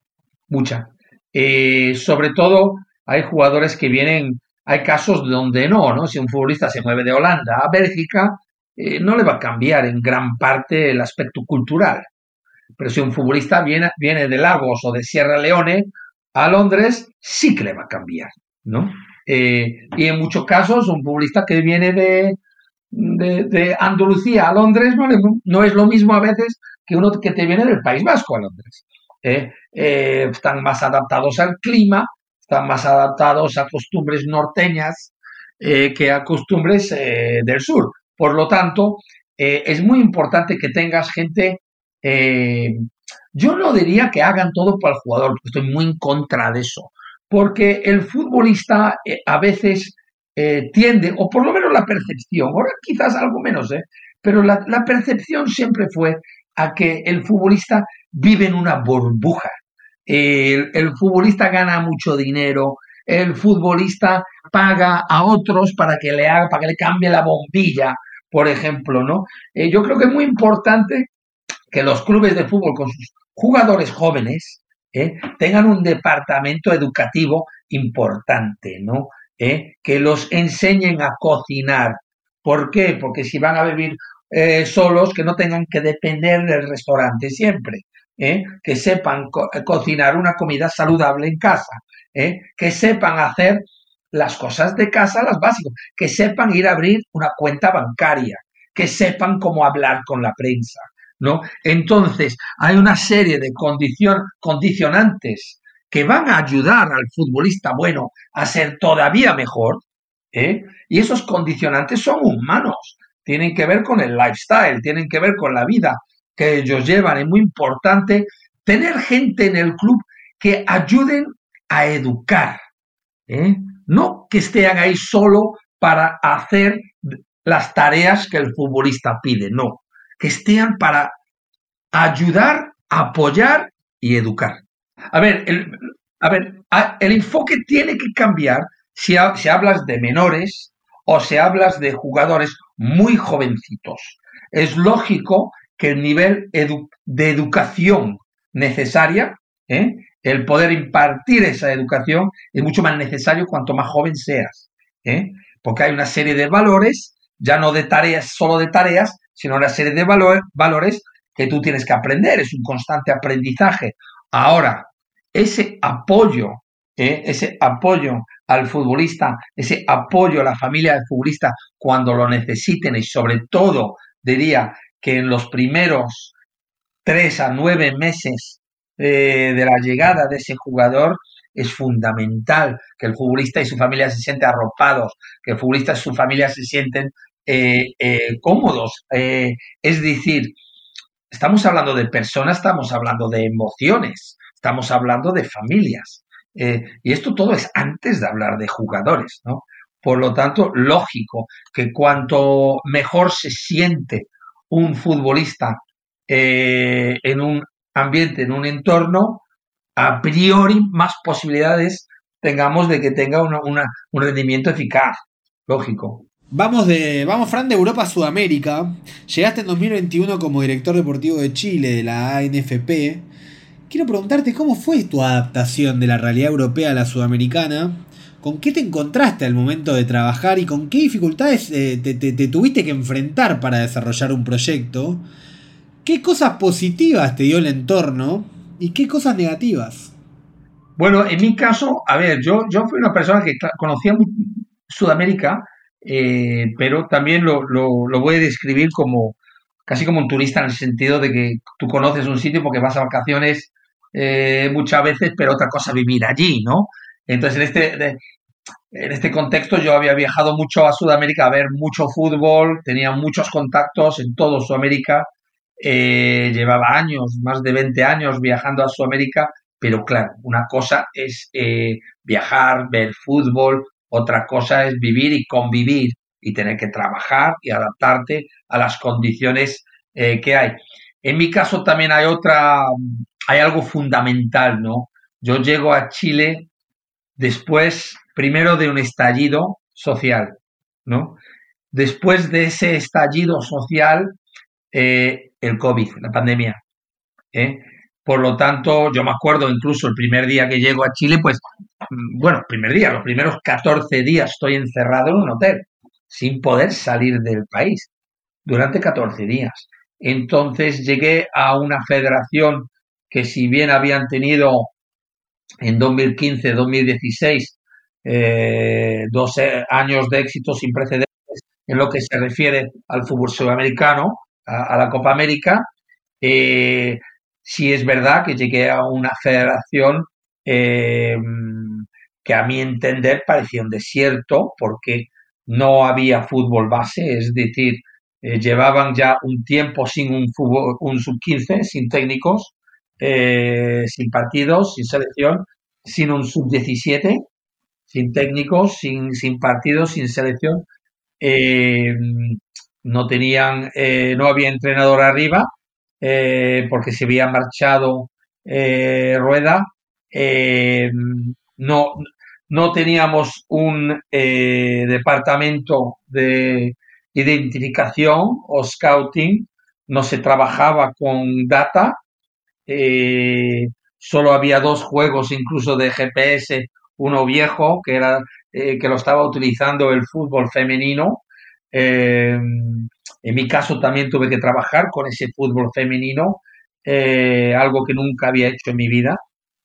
mucha. Eh, sobre todo hay jugadores que vienen, hay casos donde no, ¿no? Si un futbolista se mueve de Holanda a Bélgica, eh, no le va a cambiar en gran parte el aspecto cultural. Pero si un futbolista viene, viene de Lagos o de Sierra Leone a Londres, sí que le va a cambiar, ¿no? Eh, y en muchos casos, un futbolista que viene de, de, Andalucía a Londres no, es lo mismo a veces que uno que te viene del País Vasco a Londres. ¿eh? Eh, están más adaptados al clima, están más adaptados a costumbres norteñas que a costumbres del sur. Por lo tanto, es muy importante que tengas gente yo no diría que hagan todo para el jugador, estoy muy en contra de eso porque el futbolista eh, a veces eh, tiende, o por lo menos la percepción, ahora quizás algo menos, ¿eh? pero la, percepción siempre fue a que el futbolista vive en una burbuja. El, futbolista gana mucho dinero, el futbolista paga a otros para que le haga, para que le cambie la bombilla, por ejemplo, ¿no? yo creo que es muy importante que los clubes de fútbol con sus jugadores jóvenes ¿eh? tengan un departamento educativo importante, ¿no? ¿Eh? Que los enseñen a cocinar. ¿Por qué? Porque si van a vivir eh, solos, que no tengan que depender del restaurante siempre. que sepan cocinar una comida saludable en casa, que sepan hacer las cosas de casa, las básicas, que sepan ir a abrir una cuenta bancaria, que sepan cómo hablar con la prensa, ¿no? Entonces, hay una serie de condicionantes que van a ayudar al futbolista bueno a ser todavía mejor, ¿eh? y esos condicionantes son humanos, tienen que ver con el lifestyle, tienen que ver con la vida que ellos llevan. Es muy importante tener gente en el club que ayuden a educar, ¿eh? no que estén ahí solo para hacer las tareas que el futbolista pide, no que estén para ayudar, apoyar y educar. A ver, el, a ver, el enfoque tiene que cambiar si, si hablas de menores o si hablas de jugadores muy jovencitos. Es lógico que el nivel de educación necesaria, ¿eh? el poder impartir esa educación, es mucho más necesario cuanto más joven seas. ¿eh? Porque hay una serie de valores, ya no de tareas, solo de tareas, sino una serie de valores que tú tienes que aprender, es un constante aprendizaje. Ahora, ese apoyo, ¿eh? ese apoyo al futbolista, ese apoyo a la familia del futbolista cuando lo necesiten y sobre todo diría que en los primeros tres a nueve meses eh, de la llegada de ese jugador es fundamental que el futbolista y su familia se sienten arropados, que el futbolista y su familia se sienten eh, cómodos. es decir, estamos hablando de personas, estamos hablando de emociones, estamos hablando de familias. y esto todo es antes de hablar de jugadores, ¿no? Por lo tanto, lógico que cuanto mejor se siente un futbolista en un ambiente, en un entorno, a priori más posibilidades tengamos de que tenga un rendimiento eficaz, lógico. Vamos, de, vamos, Fran, de Europa a Sudamérica. Llegaste en 2021 como director deportivo de Chile, de la ANFP. Quiero preguntarte cómo fue tu adaptación de la realidad europea a la sudamericana. ¿Con qué te encontraste al momento de trabajar y con qué dificultades eh, te tuviste que enfrentar para desarrollar un proyecto? ¿Qué cosas positivas te dio el entorno y qué cosas negativas? Bueno, en mi caso, a ver, yo, yo fui una persona que conocía Sudamérica, eh, pero también lo, voy a describir como casi como un turista en el sentido de que tú conoces un sitio porque vas a vacaciones eh, muchas veces, pero otra cosa vivir allí, ¿no? Entonces, en este, en este contexto yo había viajado mucho a Sudamérica a ver mucho fútbol, tenía muchos contactos en todo Sudamérica eh, llevaba años, más de 20 años viajando a Sudamérica, pero claro, una cosa es eh, viajar, ver fútbol, otra cosa es vivir y convivir y tener que trabajar y adaptarte a las condiciones que hay. En mi caso también hay otra, hay algo fundamental, ¿no? Yo llego a Chile después, primero de un estallido social, ¿no? Después de ese estallido social, eh, el COVID, la pandemia. ¿eh? Por lo tanto, yo me acuerdo incluso el primer día que llego a Chile, pues, mm, bueno, primer día, los primeros 14 días estoy encerrado en un hotel, sin poder salir del país, durante 14 días. Entonces llegué a una federación que si bien habían tenido en 2015-2016 eh, dos años de éxito sin precedentes en lo que se refiere al fútbol sudamericano, a, la Copa América. Eh, si es verdad que llegué a una federación eh, que a mi entender parecía un desierto porque no había fútbol base, es decir, eh, llevaban ya un tiempo sin un, un sub-15, sin técnicos, sin partidos, sin selección, sin un sub-17, sin técnicos, sin, sin partidos, sin selección. No tenían, eh, no había entrenador arriba, eh, porque se había marchado eh, Rueda, no, no teníamos un departamento de identificación o scouting, no se trabajaba con data, solo había dos juegos incluso de GPS, uno viejo que era que lo estaba utilizando el fútbol femenino eh, en mi caso también tuve que trabajar con ese fútbol femenino, eh, algo que nunca había hecho en mi vida,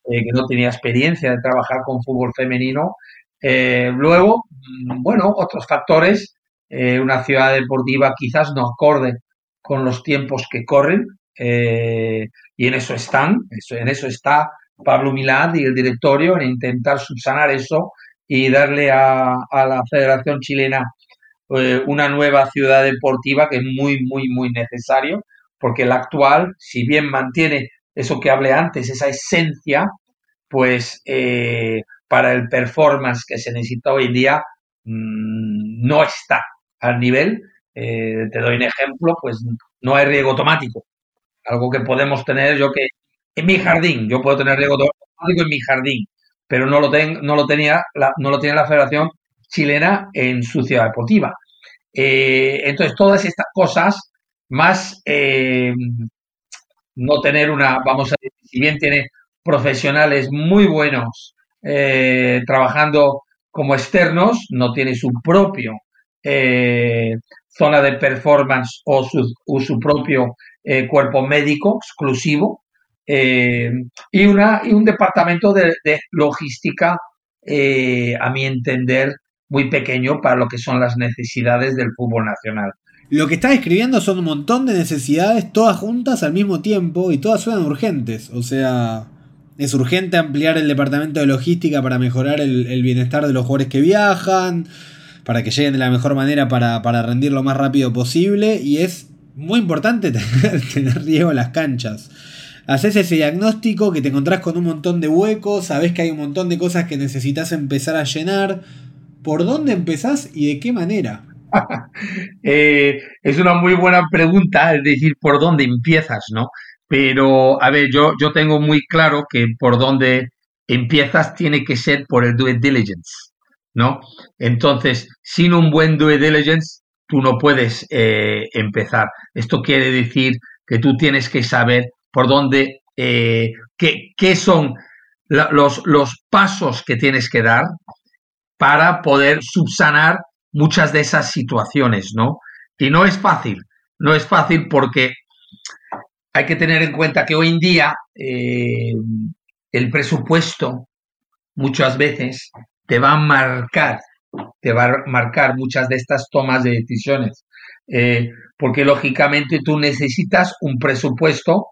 eh, que no tenía experiencia de trabajar con fútbol femenino. luego, mm, bueno, otros factores, una ciudad deportiva quizás no acorde con los tiempos que corren, y en eso están, en eso está Pablo Milad y el directorio, en intentar subsanar eso y darle a, la Federación Chilena eh, una nueva ciudad deportiva que es muy, muy, muy necesario, porque la actual, si bien mantiene eso que hablé antes, esa esencia, pues eh, para el performance que se necesita hoy en día mm, no está al nivel. Eh, te doy un ejemplo, pues no hay riego automático. Algo que podemos tener yo que en mi jardín, yo puedo tener riego automático en mi jardín, pero no lo, ten, no lo tenía la, no lo tiene la Federación chilena en su ciudad deportiva. Eh, entonces, todas estas cosas, más eh, no tener una, vamos a decir, si bien tiene profesionales muy buenos eh, trabajando como externos, no tiene su propio zona de performance o su, su propio cuerpo médico exclusivo, eh, y, una, y un departamento de, logística, eh, a mi entender, muy pequeño para lo que son las necesidades del fútbol nacional. Lo que estás escribiendo son un montón de necesidades, todas juntas al mismo tiempo y todas suenan urgentes. O sea, es urgente ampliar el departamento de logística para mejorar el, bienestar de los jugadores que viajan, para que lleguen de la mejor manera para, rendir lo más rápido posible. Y es muy importante tener, tener riego las canchas. Haces ese diagnóstico que te encontrás con un montón de huecos, sabes que hay un montón de cosas que necesitas empezar a llenar. ¿Por dónde empezás y de qué manera? Eh, es una muy buena pregunta, es decir, ¿por dónde empiezas, no? Pero, a ver, yo, yo tengo muy claro que por donde empiezas tiene que ser por el due diligence, ¿no? Entonces, sin un buen due diligence, tú no puedes eh, empezar. Esto quiere decir que tú tienes que saber por dónde, eh, qué, qué, son los, los pasos que tienes que dar para poder subsanar muchas de esas situaciones, ¿no? Y no es fácil, no es fácil porque hay que tener en cuenta que hoy en día eh, el presupuesto muchas veces te va a marcar, te va a marcar muchas de estas tomas de decisiones, eh, porque lógicamente tú necesitas un presupuesto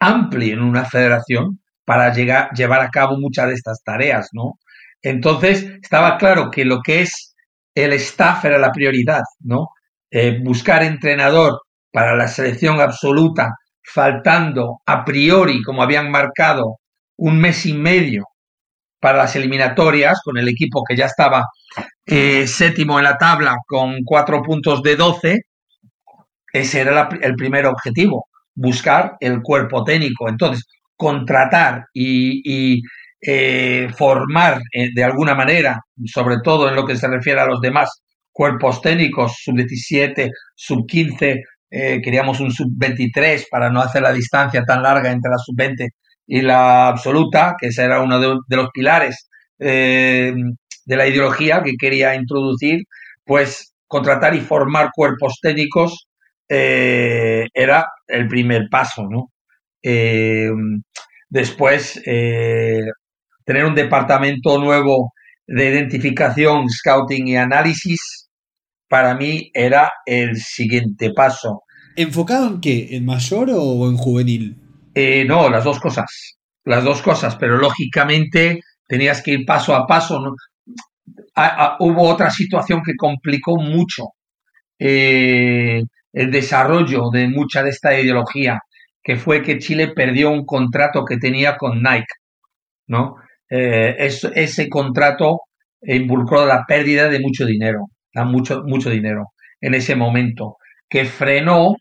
amplio en una federación para llegar, llevar a cabo muchas de estas tareas, ¿no? Entonces, estaba claro que lo que es el staff era la prioridad, ¿no? Eh, buscar entrenador para la selección absoluta, faltando a priori, como habían marcado, un mes y medio para las eliminatorias, con el equipo que ya estaba eh, séptimo en la tabla con cuatro puntos de doce, ese era el primer objetivo, buscar el cuerpo técnico. Entonces, contratar y, eh, formar eh, de alguna manera, sobre todo en lo que se refiere a los demás cuerpos técnicos, sub-17, sub-15, eh, queríamos un sub-23 para no hacer la distancia tan larga entre la sub-20 y la absoluta, que ese era uno de, los pilares eh, de la ideología que quería introducir, pues contratar y formar cuerpos técnicos eh, era el primer paso, ¿no? después, tener un departamento nuevo de identificación, scouting y análisis, para mí era el siguiente paso. ¿Enfocado en qué? ¿En mayor o en juvenil? Eh, no, las dos cosas. Las dos cosas, pero lógicamente tenías que ir paso a paso. hubo otra situación que complicó mucho eh, el desarrollo de mucha de esta ideología, que fue que Chile perdió un contrato que tenía con Nike. ¿no? Eh, ese contrato involucró la pérdida de mucho dinero mucho, mucho dinero en ese momento, que frenó,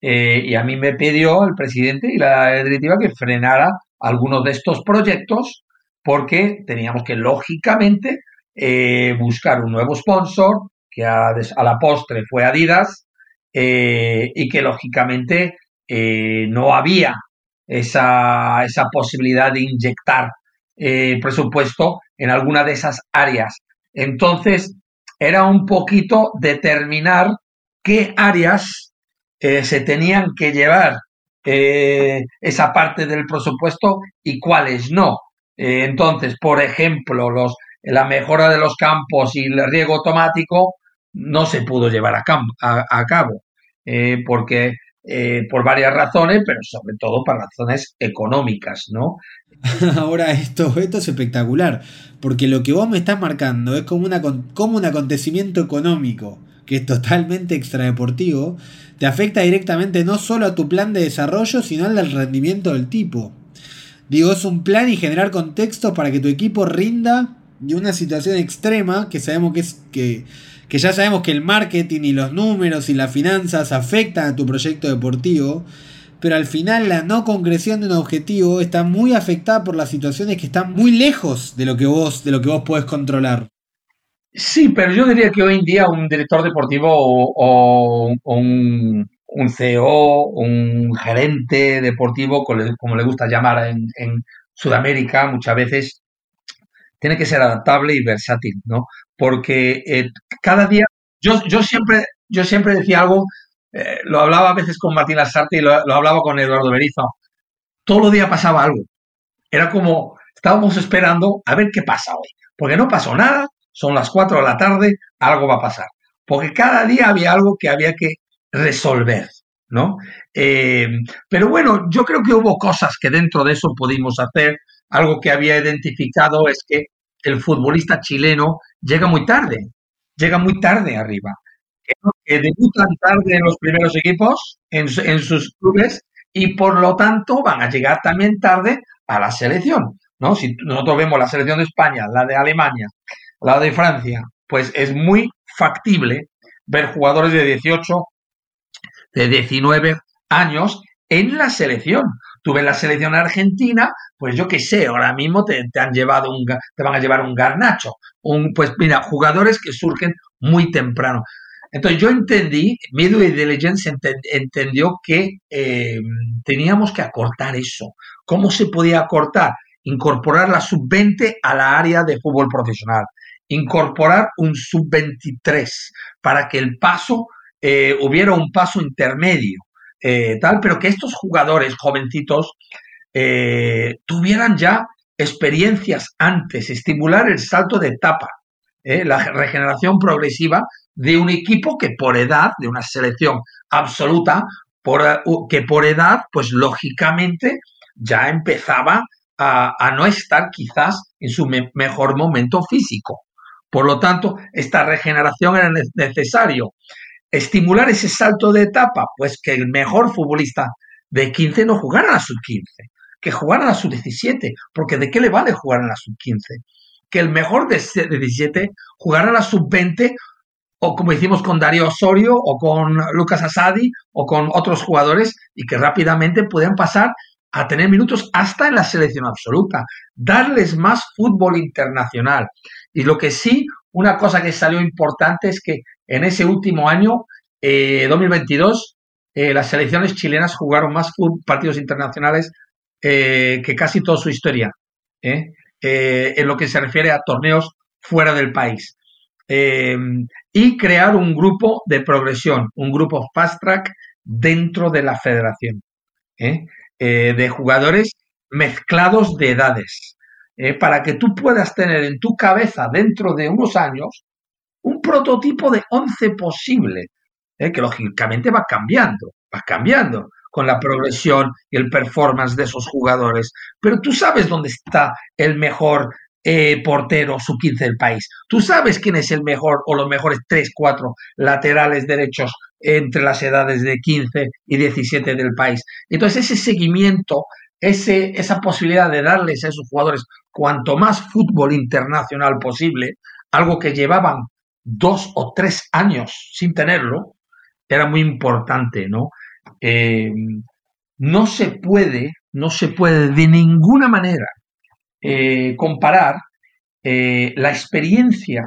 eh, y a mí me pidió el presidente y la directiva que frenara algunos de estos proyectos, porque teníamos que, lógicamente, eh, buscar un nuevo sponsor, que a, la postre fue Adidas, eh, y que, lógicamente, no había esa, esa posibilidad de inyectar presupuesto en alguna de esas áreas. Entonces, era un poquito determinar qué áreas eh, se tenían que llevar eh, esa parte del presupuesto y cuáles no. Eh, entonces, por ejemplo, los, la mejora de los campos y el riego automático no se pudo llevar a, a cabo, porque por varias razones, pero sobre todo por razones económicas, ¿no? Ahora esto, esto es espectacular, porque lo que vos me estás marcando es como, una, como un acontecimiento económico que es totalmente extradeportivo, te afecta directamente no solo a tu plan de desarrollo, sino al rendimiento del tipo. Digo, es un plan y generar contextos para que tu equipo rinda de una situación extrema que sabemos que es que, que ya sabemos que el marketing y los números y las finanzas afectan a tu proyecto deportivo pero al final la no concreción de un objetivo está muy afectada por las situaciones que están muy lejos de lo que vos, de lo que vos podés controlar. Sí, pero yo diría que hoy en día un director deportivo o, un, CEO, un gerente deportivo, como le gusta llamar en, Sudamérica, muchas veces tiene que ser adaptable y versátil, ¿no? Porque eh, cada día, yo, yo, siempre, yo siempre decía algo eh, lo hablaba a veces con Martín Lasarte y lo, hablaba con Eduardo Berizo. todos los días pasaba algo. Era como, estábamos esperando a ver qué pasa hoy. Porque no pasó nada, son las 4 de la tarde, algo va a pasar. Porque cada día había algo que había que resolver, ¿no? Eh, pero bueno, yo creo que hubo cosas que dentro de eso pudimos hacer. Algo que había identificado es que el futbolista chileno llega muy tarde, llega muy tarde arriba. Que debutan tarde en los primeros equipos, en, sus clubes, y por lo tanto van a llegar también tarde a la selección. ¿no? Si nosotros vemos la selección de España, la de Alemania, la de Francia, pues es muy factible ver jugadores de 18, de 19 años en la selección. Tú ves la selección argentina, pues yo qué sé, ahora mismo te, han llevado un, te van a llevar un garnacho, un, pues mira, jugadores que surgen muy temprano. Entonces yo entendí, Medio Intelligence entendió que eh, teníamos que acortar eso. ¿Cómo se podía acortar? Incorporar la sub-20 a la área de fútbol profesional. Incorporar un sub-23 para que el paso, eh, hubiera un paso intermedio, eh, tal, pero que estos jugadores jovencitos tuvieran ya experiencias antes, estimular el salto de etapa, la regeneración progresiva de un equipo que por edad, de una selección absoluta, por, que por edad, pues lógicamente ya empezaba a, no estar quizás en su mejor momento físico. Por lo tanto, esta regeneración era necesario. Estimular ese salto de etapa, pues que el mejor futbolista de 15 no jugara a la sub-15, que jugara a la sub-17, porque ¿de qué le vale jugar a la sub-15? Que el mejor de 17 jugara a la sub-20 o como hicimos con Darío Osorio o con Lucas Asadi o con otros jugadores y que rápidamente puedan pasar a tener minutos hasta en la selección absoluta, darles más fútbol internacional. Y lo que sí, una cosa que salió importante es que en ese último año, 2022, eh, eh, las selecciones chilenas jugaron más partidos internacionales eh, que casi toda su historia, en lo que se refiere a torneos fuera del país. Y crear un grupo de progresión, un grupo fast track dentro de la federación, de jugadores mezclados de edades, ¿eh? para que tú puedas tener en tu cabeza dentro de unos años un prototipo de 11 posible, que lógicamente va cambiando, va cambiando con la progresión y el performance de esos jugadores, pero tú sabes dónde está el mejor eh, portero su 15 del país. Tú sabes quién es el mejor o los mejores 3, 4 laterales derechos entre las edades de 15 y 17 del país. Entonces ese seguimiento, ese, esa posibilidad de darles a esos jugadores cuanto más fútbol internacional posible, algo que llevaban dos o tres años sin tenerlo, era muy importante, ¿no? Eh, no se puede, no se puede de ninguna manera eh, comparar eh, la experiencia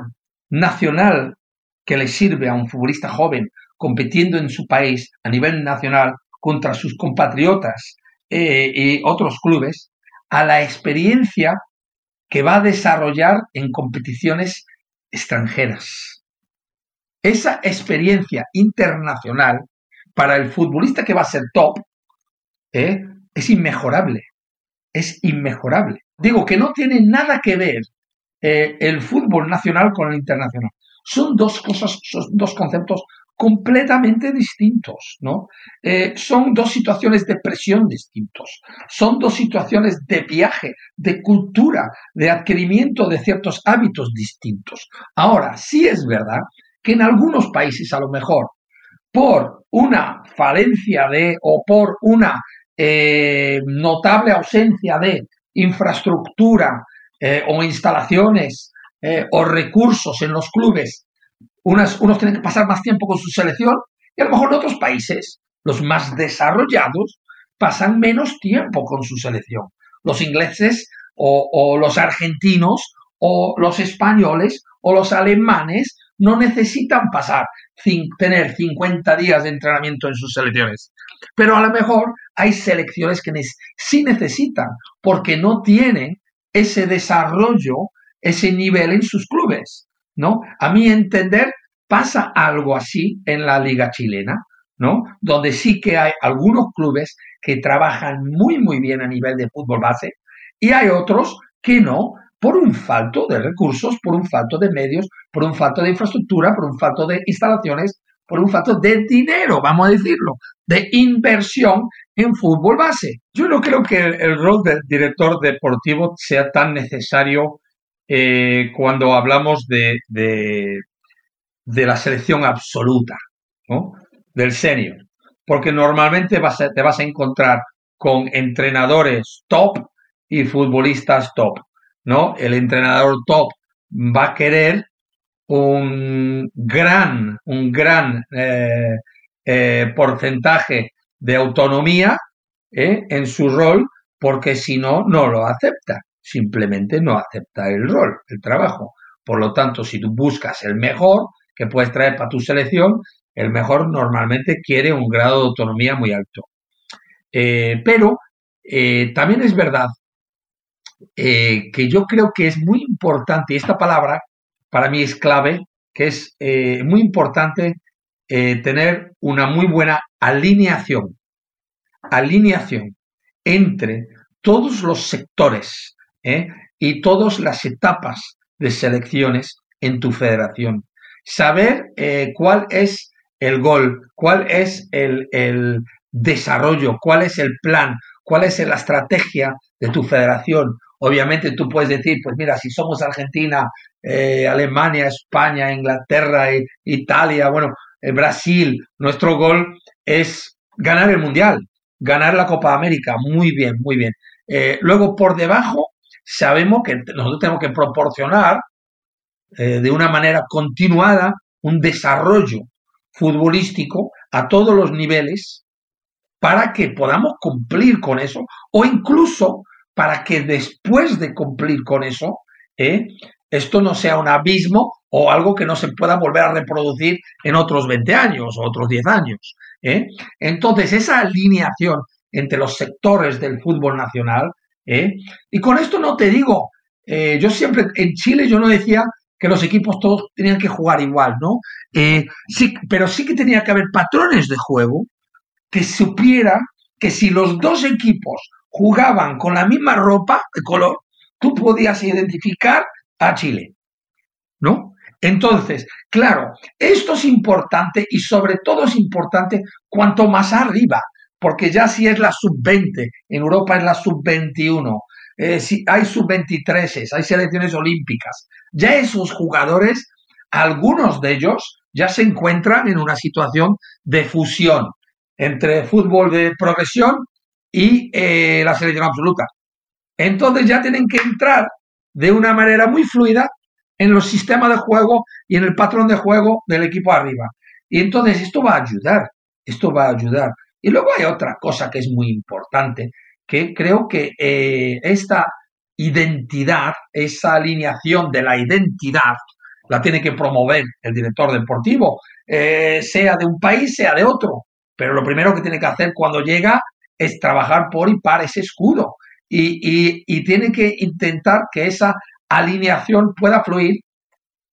nacional que le sirve a un futbolista joven compitiendo en su país a nivel nacional contra sus compatriotas eh, y otros clubes a la experiencia que va a desarrollar en competiciones extranjeras. Esa experiencia internacional para el futbolista que va a ser top es inmejorable. Es inmejorable. Digo que no tiene nada que ver eh, el fútbol nacional con el internacional. Son dos cosas, son dos conceptos completamente distintos, ¿no? Eh, son dos situaciones de presión distintos, son dos situaciones de viaje, de cultura, de adquirimiento de ciertos hábitos distintos. Ahora, sí es verdad que en algunos países a lo mejor por una falencia de o por una eh, notable ausencia de infraestructura eh, o instalaciones o recursos en los clubes, unos tienen que pasar más tiempo con su selección y a lo mejor en otros países, los más desarrollados, pasan menos tiempo con su selección. Los ingleses o, o los argentinos o los españoles o los alemanes no necesitan pasar, tener 50 días de entrenamiento en sus selecciones. Pero a lo mejor hay selecciones que sí necesitan, porque no tienen ese desarrollo, ese nivel en sus clubes, ¿no? A mi entender, pasa algo así en la liga chilena, ¿no? Donde sí que hay algunos clubes que trabajan muy, muy bien a nivel de fútbol base y hay otros que no, por un falto de recursos, por un falto de medios, por un falto de infraestructura, por un falto de instalaciones, por un falto de dinero, vamos a decirlo, de inversión en fútbol base. Yo no creo que el, rol del director deportivo sea tan necesario eh, cuando hablamos de, de, la selección absoluta, ¿no? del senior, porque normalmente te vas a encontrar con entrenadores top y futbolistas top, ¿no? El entrenador top va a querer un gran, un gran eh, eh, porcentaje de autonomía en su rol, porque si no, no lo acepta. Simplemente no acepta el rol, el trabajo. Por lo tanto, si tú buscas el mejor que puedes traer para tu selección, el mejor normalmente quiere un grado de autonomía muy alto. pero también es verdad que yo creo que es muy importante, y esta palabra para mí es clave, que es eh, muy importante eh, tener una muy buena alineación, alineación entre todos los sectores ¿eh? y todas las etapas de selecciones en tu federación. Saber cuál es el gol, cuál es el, el desarrollo, cuál es el plan, cuál es la estrategia de tu federación. Obviamente tú puedes decir, pues mira, si somos Argentina, eh, Alemania, España, Inglaterra, Italia, bueno, eh, Brasil, nuestro gol es ganar el Mundial, ganar la Copa América. Muy bien, muy bien. Eh, luego, por debajo, sabemos que nosotros tenemos que proporcionar de una manera continuada un desarrollo futbolístico a todos los niveles para que podamos cumplir con eso o incluso para que después de cumplir con eso, ¿eh? esto no sea un abismo o algo que no se pueda volver a reproducir en otros 20 años o otros 10 años. ¿eh? Entonces, esa alineación entre los sectores del fútbol nacional, ¿eh? y con esto no te digo, yo siempre, en Chile yo no decía que los equipos todos tenían que jugar igual, ¿no? sí, pero sí que tenía que haber patrones de juego que supiera que si los dos equipos jugaban con la misma ropa de color, tú podías identificar a Chile. ¿No? Entonces, claro, esto es importante y sobre todo es importante cuanto más arriba, porque ya si es la sub-20, en Europa es la sub-21, eh, si hay sub-23, hay selecciones olímpicas, ya esos jugadores, algunos de ellos ya se encuentran en una situación de fusión entre fútbol de progresión y eh, la selección absoluta. Entonces ya tienen que entrar de una manera muy fluida en los sistemas de juego y en el patrón de juego del equipo arriba. Y entonces esto va a ayudar, esto va a ayudar. Y luego hay otra cosa que es muy importante, que creo que eh, esta identidad, esa alineación de la identidad, la tiene que promover el director deportivo, eh, sea de un país, sea de otro. Pero lo primero que tiene que hacer cuando llega es trabajar por y para ese escudo. Y, tiene que intentar que esa alineación pueda fluir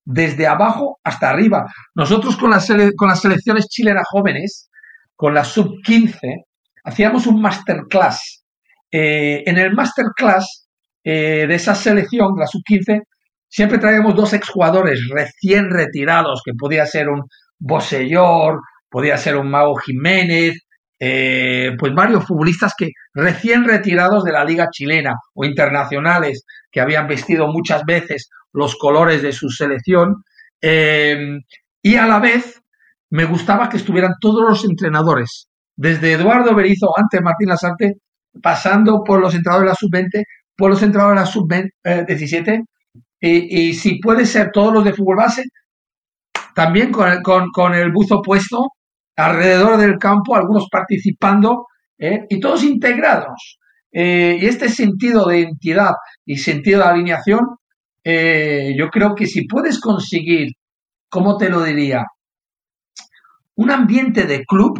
desde abajo hasta arriba. Nosotros con las, con las selecciones chilenas jóvenes, con la sub-15, hacíamos un masterclass. Eh, en el masterclass eh, de esa selección, la sub-15, siempre traíamos dos exjugadores recién retirados, que podía ser un Bosellor, podía ser un Mago Jiménez, eh, pues varios futbolistas que recién retirados de la liga chilena o internacionales que habían vestido muchas veces los colores de su selección y a la vez me gustaba que estuvieran todos los entrenadores desde Eduardo Berizo antes Martín Lasarte pasando por los entrenadores de la sub-20 por los entrenadores de la sub-17 y, si puede ser todos los de fútbol base también con, con, con el buzo puesto alrededor del campo, algunos participando ¿eh? y todos integrados. Eh, y este sentido de entidad y sentido de alineación, eh, yo creo que si puedes conseguir, ¿cómo te lo diría? Un ambiente de club,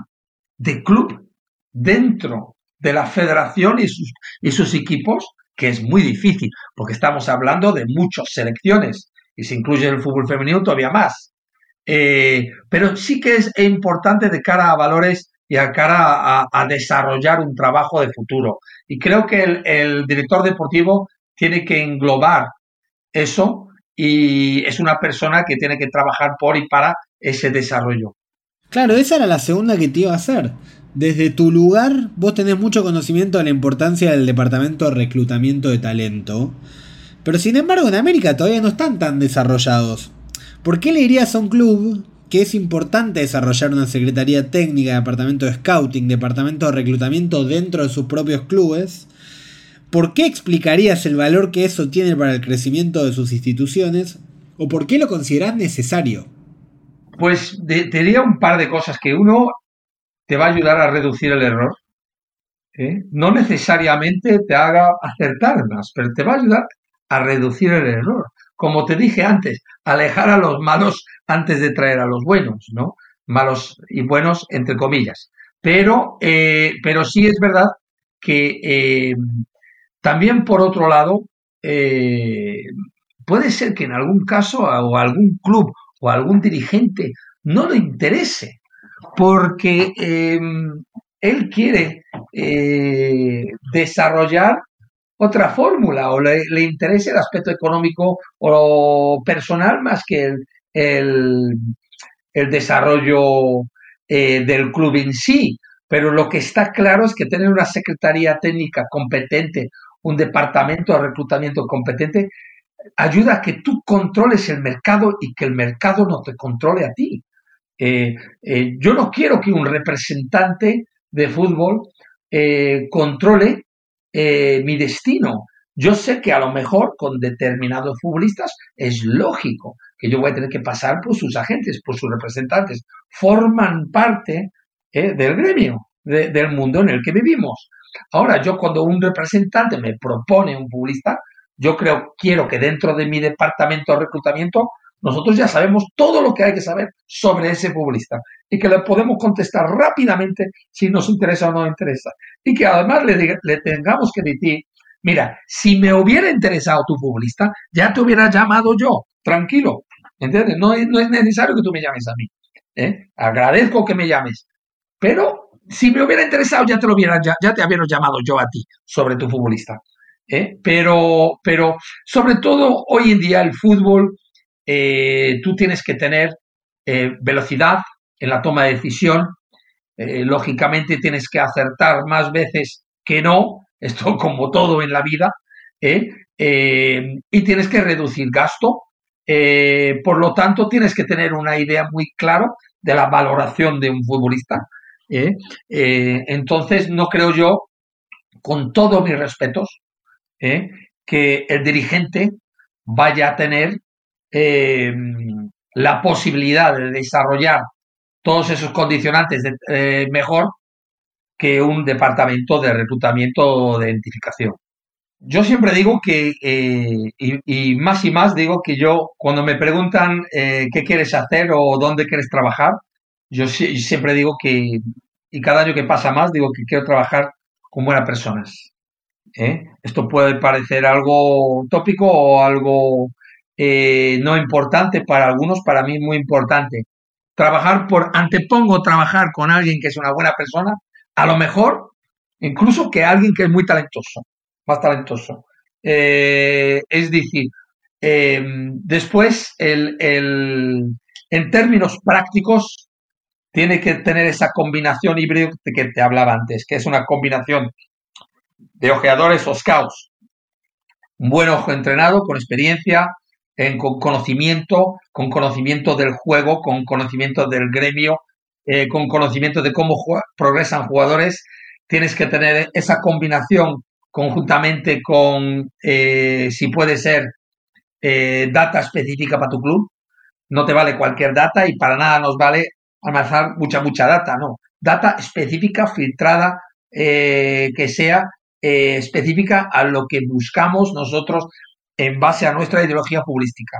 de club dentro de la federación y sus, y sus equipos, que es muy difícil, porque estamos hablando de muchas selecciones, y se incluye el fútbol femenino todavía más. pero sí que es importante de cara a valores y a cara a, desarrollar un trabajo de futuro. Y creo que el, director deportivo tiene que englobar eso y es una persona que tiene que trabajar por y para ese desarrollo. Claro, esa era la segunda que te iba a hacer. Desde tu lugar, vos tenés mucho conocimiento de la importancia del departamento de reclutamiento de talento. Pero sin embargo, en América todavía no están tan desarrollados. ¿Por qué le irías a un club que es importante desarrollar una secretaría técnica, departamento de scouting, departamento de reclutamiento dentro de sus propios clubes. ¿Por qué explicarías el valor que eso tiene para el crecimiento de sus instituciones? ¿O por qué lo consideras necesario? Pues te diría un par de cosas que uno te va a ayudar a reducir el error. ¿eh? No necesariamente te haga acertar más, pero te va a ayudar a reducir el error como te dije antes, alejar a los malos antes de traer a los buenos, ¿no? Malos y buenos, entre comillas. Pero, eh, pero sí es verdad que eh, también, por otro lado, puede ser que en algún caso o algún club o algún dirigente no le interese, porque él quiere desarrollar otra fórmula o le, interesa el aspecto económico o personal más que el, el, desarrollo eh, del club en sí. Pero lo que está claro es que tener una secretaría técnica competente, un departamento de reclutamiento competente, ayuda a que tú controles el mercado y que el mercado no te controle a ti. Eh, eh, yo no quiero que un representante de fútbol controle eh, mi destino. Yo sé que a lo mejor con determinados futbolistas es lógico que yo voy a tener que pasar por sus agentes, por sus representantes. Forman parte eh, del gremio, del mundo en el que vivimos. Ahora, yo cuando un representante me propone un futbolista, yo creo, quiero que dentro de mi departamento de reclutamiento nosotros ya sabemos todo lo que hay que saber sobre ese futbolista y que le podemos contestar rápidamente si nos interesa o no interesa. Y que además le, tengamos que decir, mira, si me hubiera interesado tu futbolista, ya te hubiera llamado yo, tranquilo, ¿entiendes? No, no es necesario que tú me llames a mí. ¿eh? Agradezco que me llames, pero si me hubiera interesado ya te lo hubiera, ya, ya te hubiera llamado yo a ti sobre tu futbolista. ¿Eh? Pero, pero sobre todo hoy en día el fútbol eh, tú tienes que tener eh, velocidad en la toma de decisión. Lógicamente tienes que acertar más veces que no, esto como todo en la vida, y tienes que reducir gasto. por lo tanto, tienes que tener una idea muy clara de la valoración de un futbolista. entonces, no creo yo, con todos mis respetos, que el dirigente vaya a tener eh, la posibilidad de desarrollar todos esos condicionantes eh, mejor que un departamento de reclutamiento o de identificación. Yo siempre digo que, eh, y, más y más digo que yo, cuando me preguntan qué quieres hacer o dónde quieres trabajar, yo siempre digo que, y cada año que pasa más, digo que quiero trabajar con buenas personas. Esto puede parecer algo tópico o algo eh, no importante para algunos, para mí muy importante. Trabajar por, antepongo trabajar con alguien que es una buena persona, a lo mejor incluso que alguien que es muy talentoso, más talentoso. Eh, es decir, eh, después, el, en términos prácticos, tiene que tener esa combinación híbrida que te hablaba antes, que es una combinación de ojeadores o scouts. Un buen ojo entrenado, con experiencia, con conocimiento, con conocimiento del juego, con conocimiento del gremio, eh, con conocimiento de cómo progresan jugadores. Tienes que tener esa combinación conjuntamente con, eh, si puede ser, eh, data específica para tu club. No te vale cualquier data y para nada nos vale almacenar mucha, mucha data, no. Data específica, filtrada, que sea específica a lo que buscamos nosotros en base a nuestra ideología futbolística.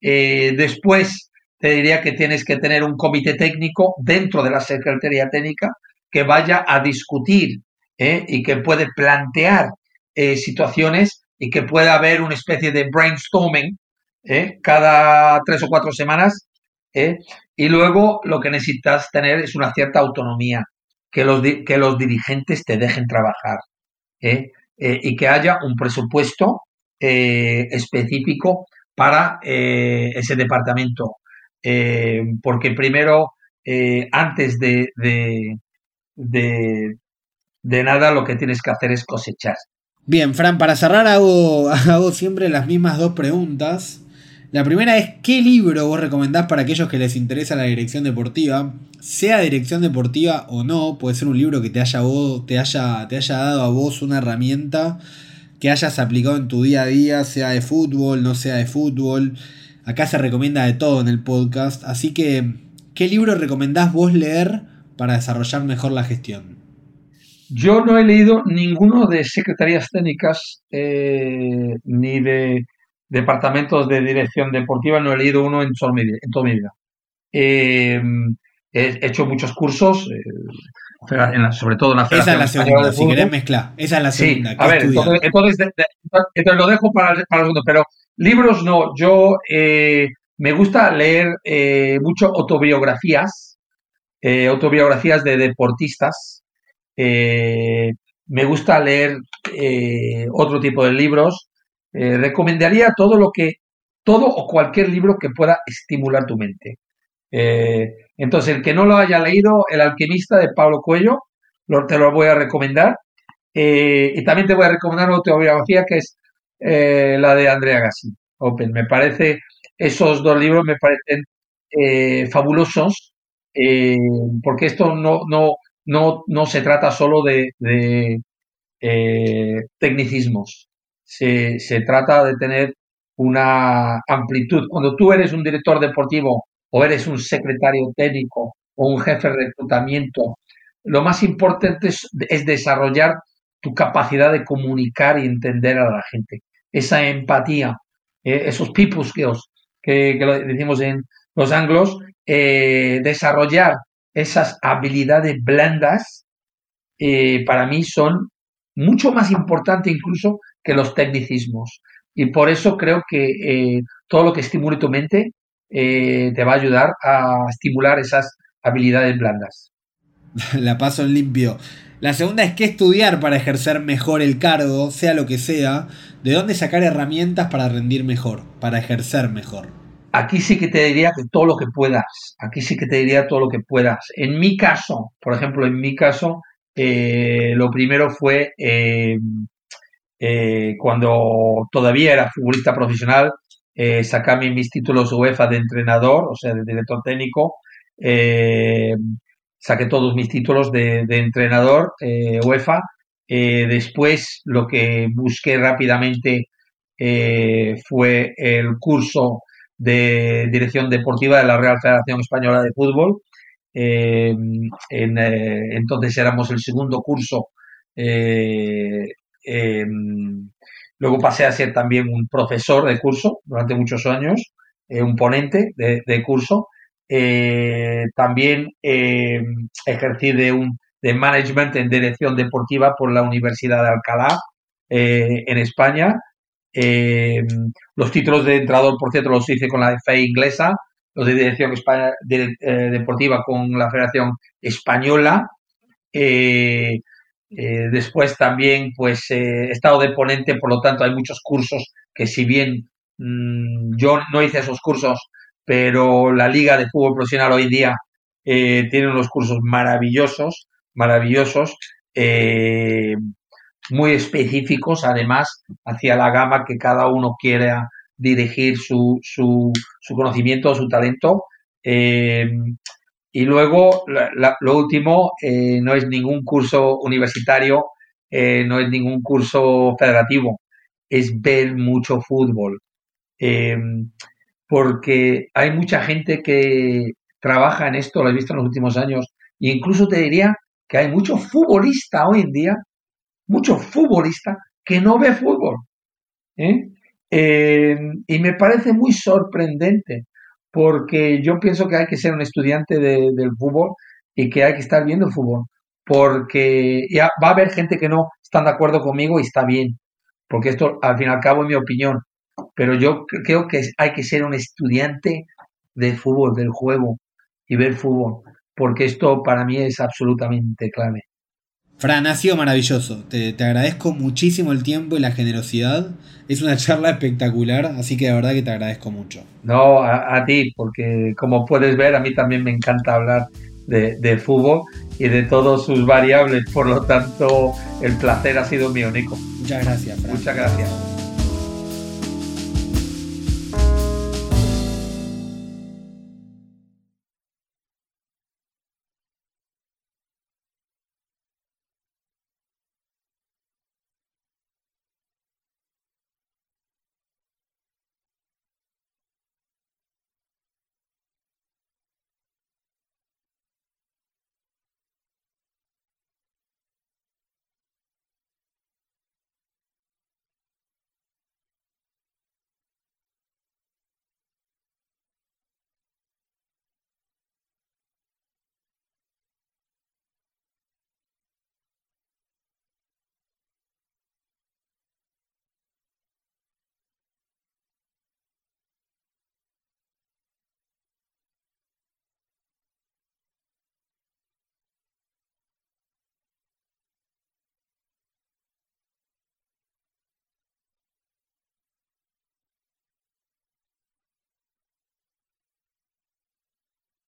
Eh, después, te diría que tienes que tener un comité técnico dentro de la Secretaría Técnica que vaya a discutir eh, y que puede plantear eh, situaciones y que pueda haber una especie de brainstorming cada tres o cuatro semanas Y luego lo que necesitas tener es una cierta autonomía, que los, que los dirigentes te dejen trabajar ¿eh? Eh, y que haya un presupuesto eh, específico para ese departamento. porque primero, antes de, de, de, nada, lo que tienes que hacer es cosechar. Bien, Fran, para cerrar hago, hago siempre las mismas dos preguntas. La primera es, ¿qué libro vos recomendás para aquellos que les interesa la dirección deportiva? Sea dirección deportiva o no, puede ser un libro que te haya, te haya, te haya dado a vos una herramienta que hayas aplicado en tu día a día, sea de fútbol, no sea de fútbol. Acá se recomienda de todo en el podcast, así que, ¿qué libro recomendás vos leer para desarrollar mejor la gestión? Yo no he leído ninguno de secretarías técnicas eh, ni de departamentos de dirección deportiva, no he leído uno en, toda mi, vida. Eh, he hecho muchos cursos, eh, sobre todo en la Esa es la segunda, si querés mezclar. Esa es la segunda. a ver, entonces, lo dejo para, para el segundo, pero libros no. Yo eh, me gusta leer mucho autobiografías, autobiografías de deportistas. me gusta leer otro tipo de libros. Eh, recomendaría todo lo que, todo o cualquier libro que pueda estimular tu mente. Eh, entonces, el que no lo haya leído, El alquimista de Pablo Cuello, te lo voy a recomendar. Eh, y también te voy a recomendar una autobiografía que es la de Andrea Gassi, Open. Me parece, esos dos libros me parecen fabulosos, porque esto no, no, no, no se trata solo de, de tecnicismos se, se trata de tener una amplitud. Cuando tú eres un director deportivo o eres un secretario técnico o un jefe de reclutamiento, lo más importante es, desarrollar tu capacidad de comunicar y entender a la gente. Esa empatía, eh, esos people skills que, que, lo decimos en los anglos, eh, desarrollar esas habilidades blandas, eh, para mí son mucho más importantes incluso que los tecnicismos. Y por eso creo que eh, todo lo que estimule tu mente eh, te va a ayudar a estimular esas habilidades blandas. La paso en limpio. La segunda es qué estudiar para ejercer mejor el cargo, sea lo que sea. ¿De dónde sacar herramientas para rendir mejor, para ejercer mejor? Aquí sí que te diría que todo lo que puedas. Aquí sí que te diría todo lo que puedas. En mi caso, por ejemplo, en mi caso, eh, lo primero fue eh, cuando todavía era futbolista profesional, eh, sacarme mis títulos UEFA de entrenador, o sea, de director técnico. Eh, saqué todos mis títulos de, entrenador eh, UEFA. después lo que busqué rápidamente fue el curso de dirección deportiva de la Real Federación Española de Fútbol. entonces éramos el segundo curso Em, luego pasé a ser también un profesor de curso durante muchos años, eh, un ponente de, curso. Eh, también em, ejercí de, un, de management en dirección deportiva por la Universidad de Alcalá eh, en España. Em, los títulos de entrenador, por cierto, los hice con la FA inglesa, los de dirección deportiva con la Federación Española. Después también, pues, eh, he estado de ponente, por lo tanto, hay muchos cursos que si bien mm, yo no hice esos cursos, pero la Liga de Fútbol Profesional hoy día eh, tiene unos cursos maravillosos, maravillosos, muy específicos, además, hacia la gama que cada uno quiera dirigir su, su, su conocimiento, su talento. Y luego, lo último, eh, no es ningún curso universitario, eh, no es ningún curso federativo, es ver mucho fútbol. Em, porque hay mucha gente que trabaja en esto, lo he visto en los últimos años, e incluso te diría que hay mucho futbolista hoy en día, mucho futbolista que no ve fútbol. ¿eh? Em, y me parece muy sorprendente porque yo pienso que hay que ser un estudiante del fútbol y que hay que estar viendo fútbol, porque ya va a haber gente que no están de acuerdo conmigo y está bien, porque esto al fin y al cabo es mi opinión, pero yo creo que hay que ser un estudiante del fútbol, del juego, y ver fútbol, porque esto para mí es absolutamente clave. Fran, ha sido maravilloso. Te, agradezco muchísimo el tiempo y la generosidad. Es una charla espectacular, así que de verdad que te agradezco mucho. No, a, ti, porque como puedes ver, a mí también me encanta hablar de, de, fútbol y de todos sus variables. Por lo tanto, el placer ha sido mío, Nico. Muchas gracias. Fran. Muchas gracias.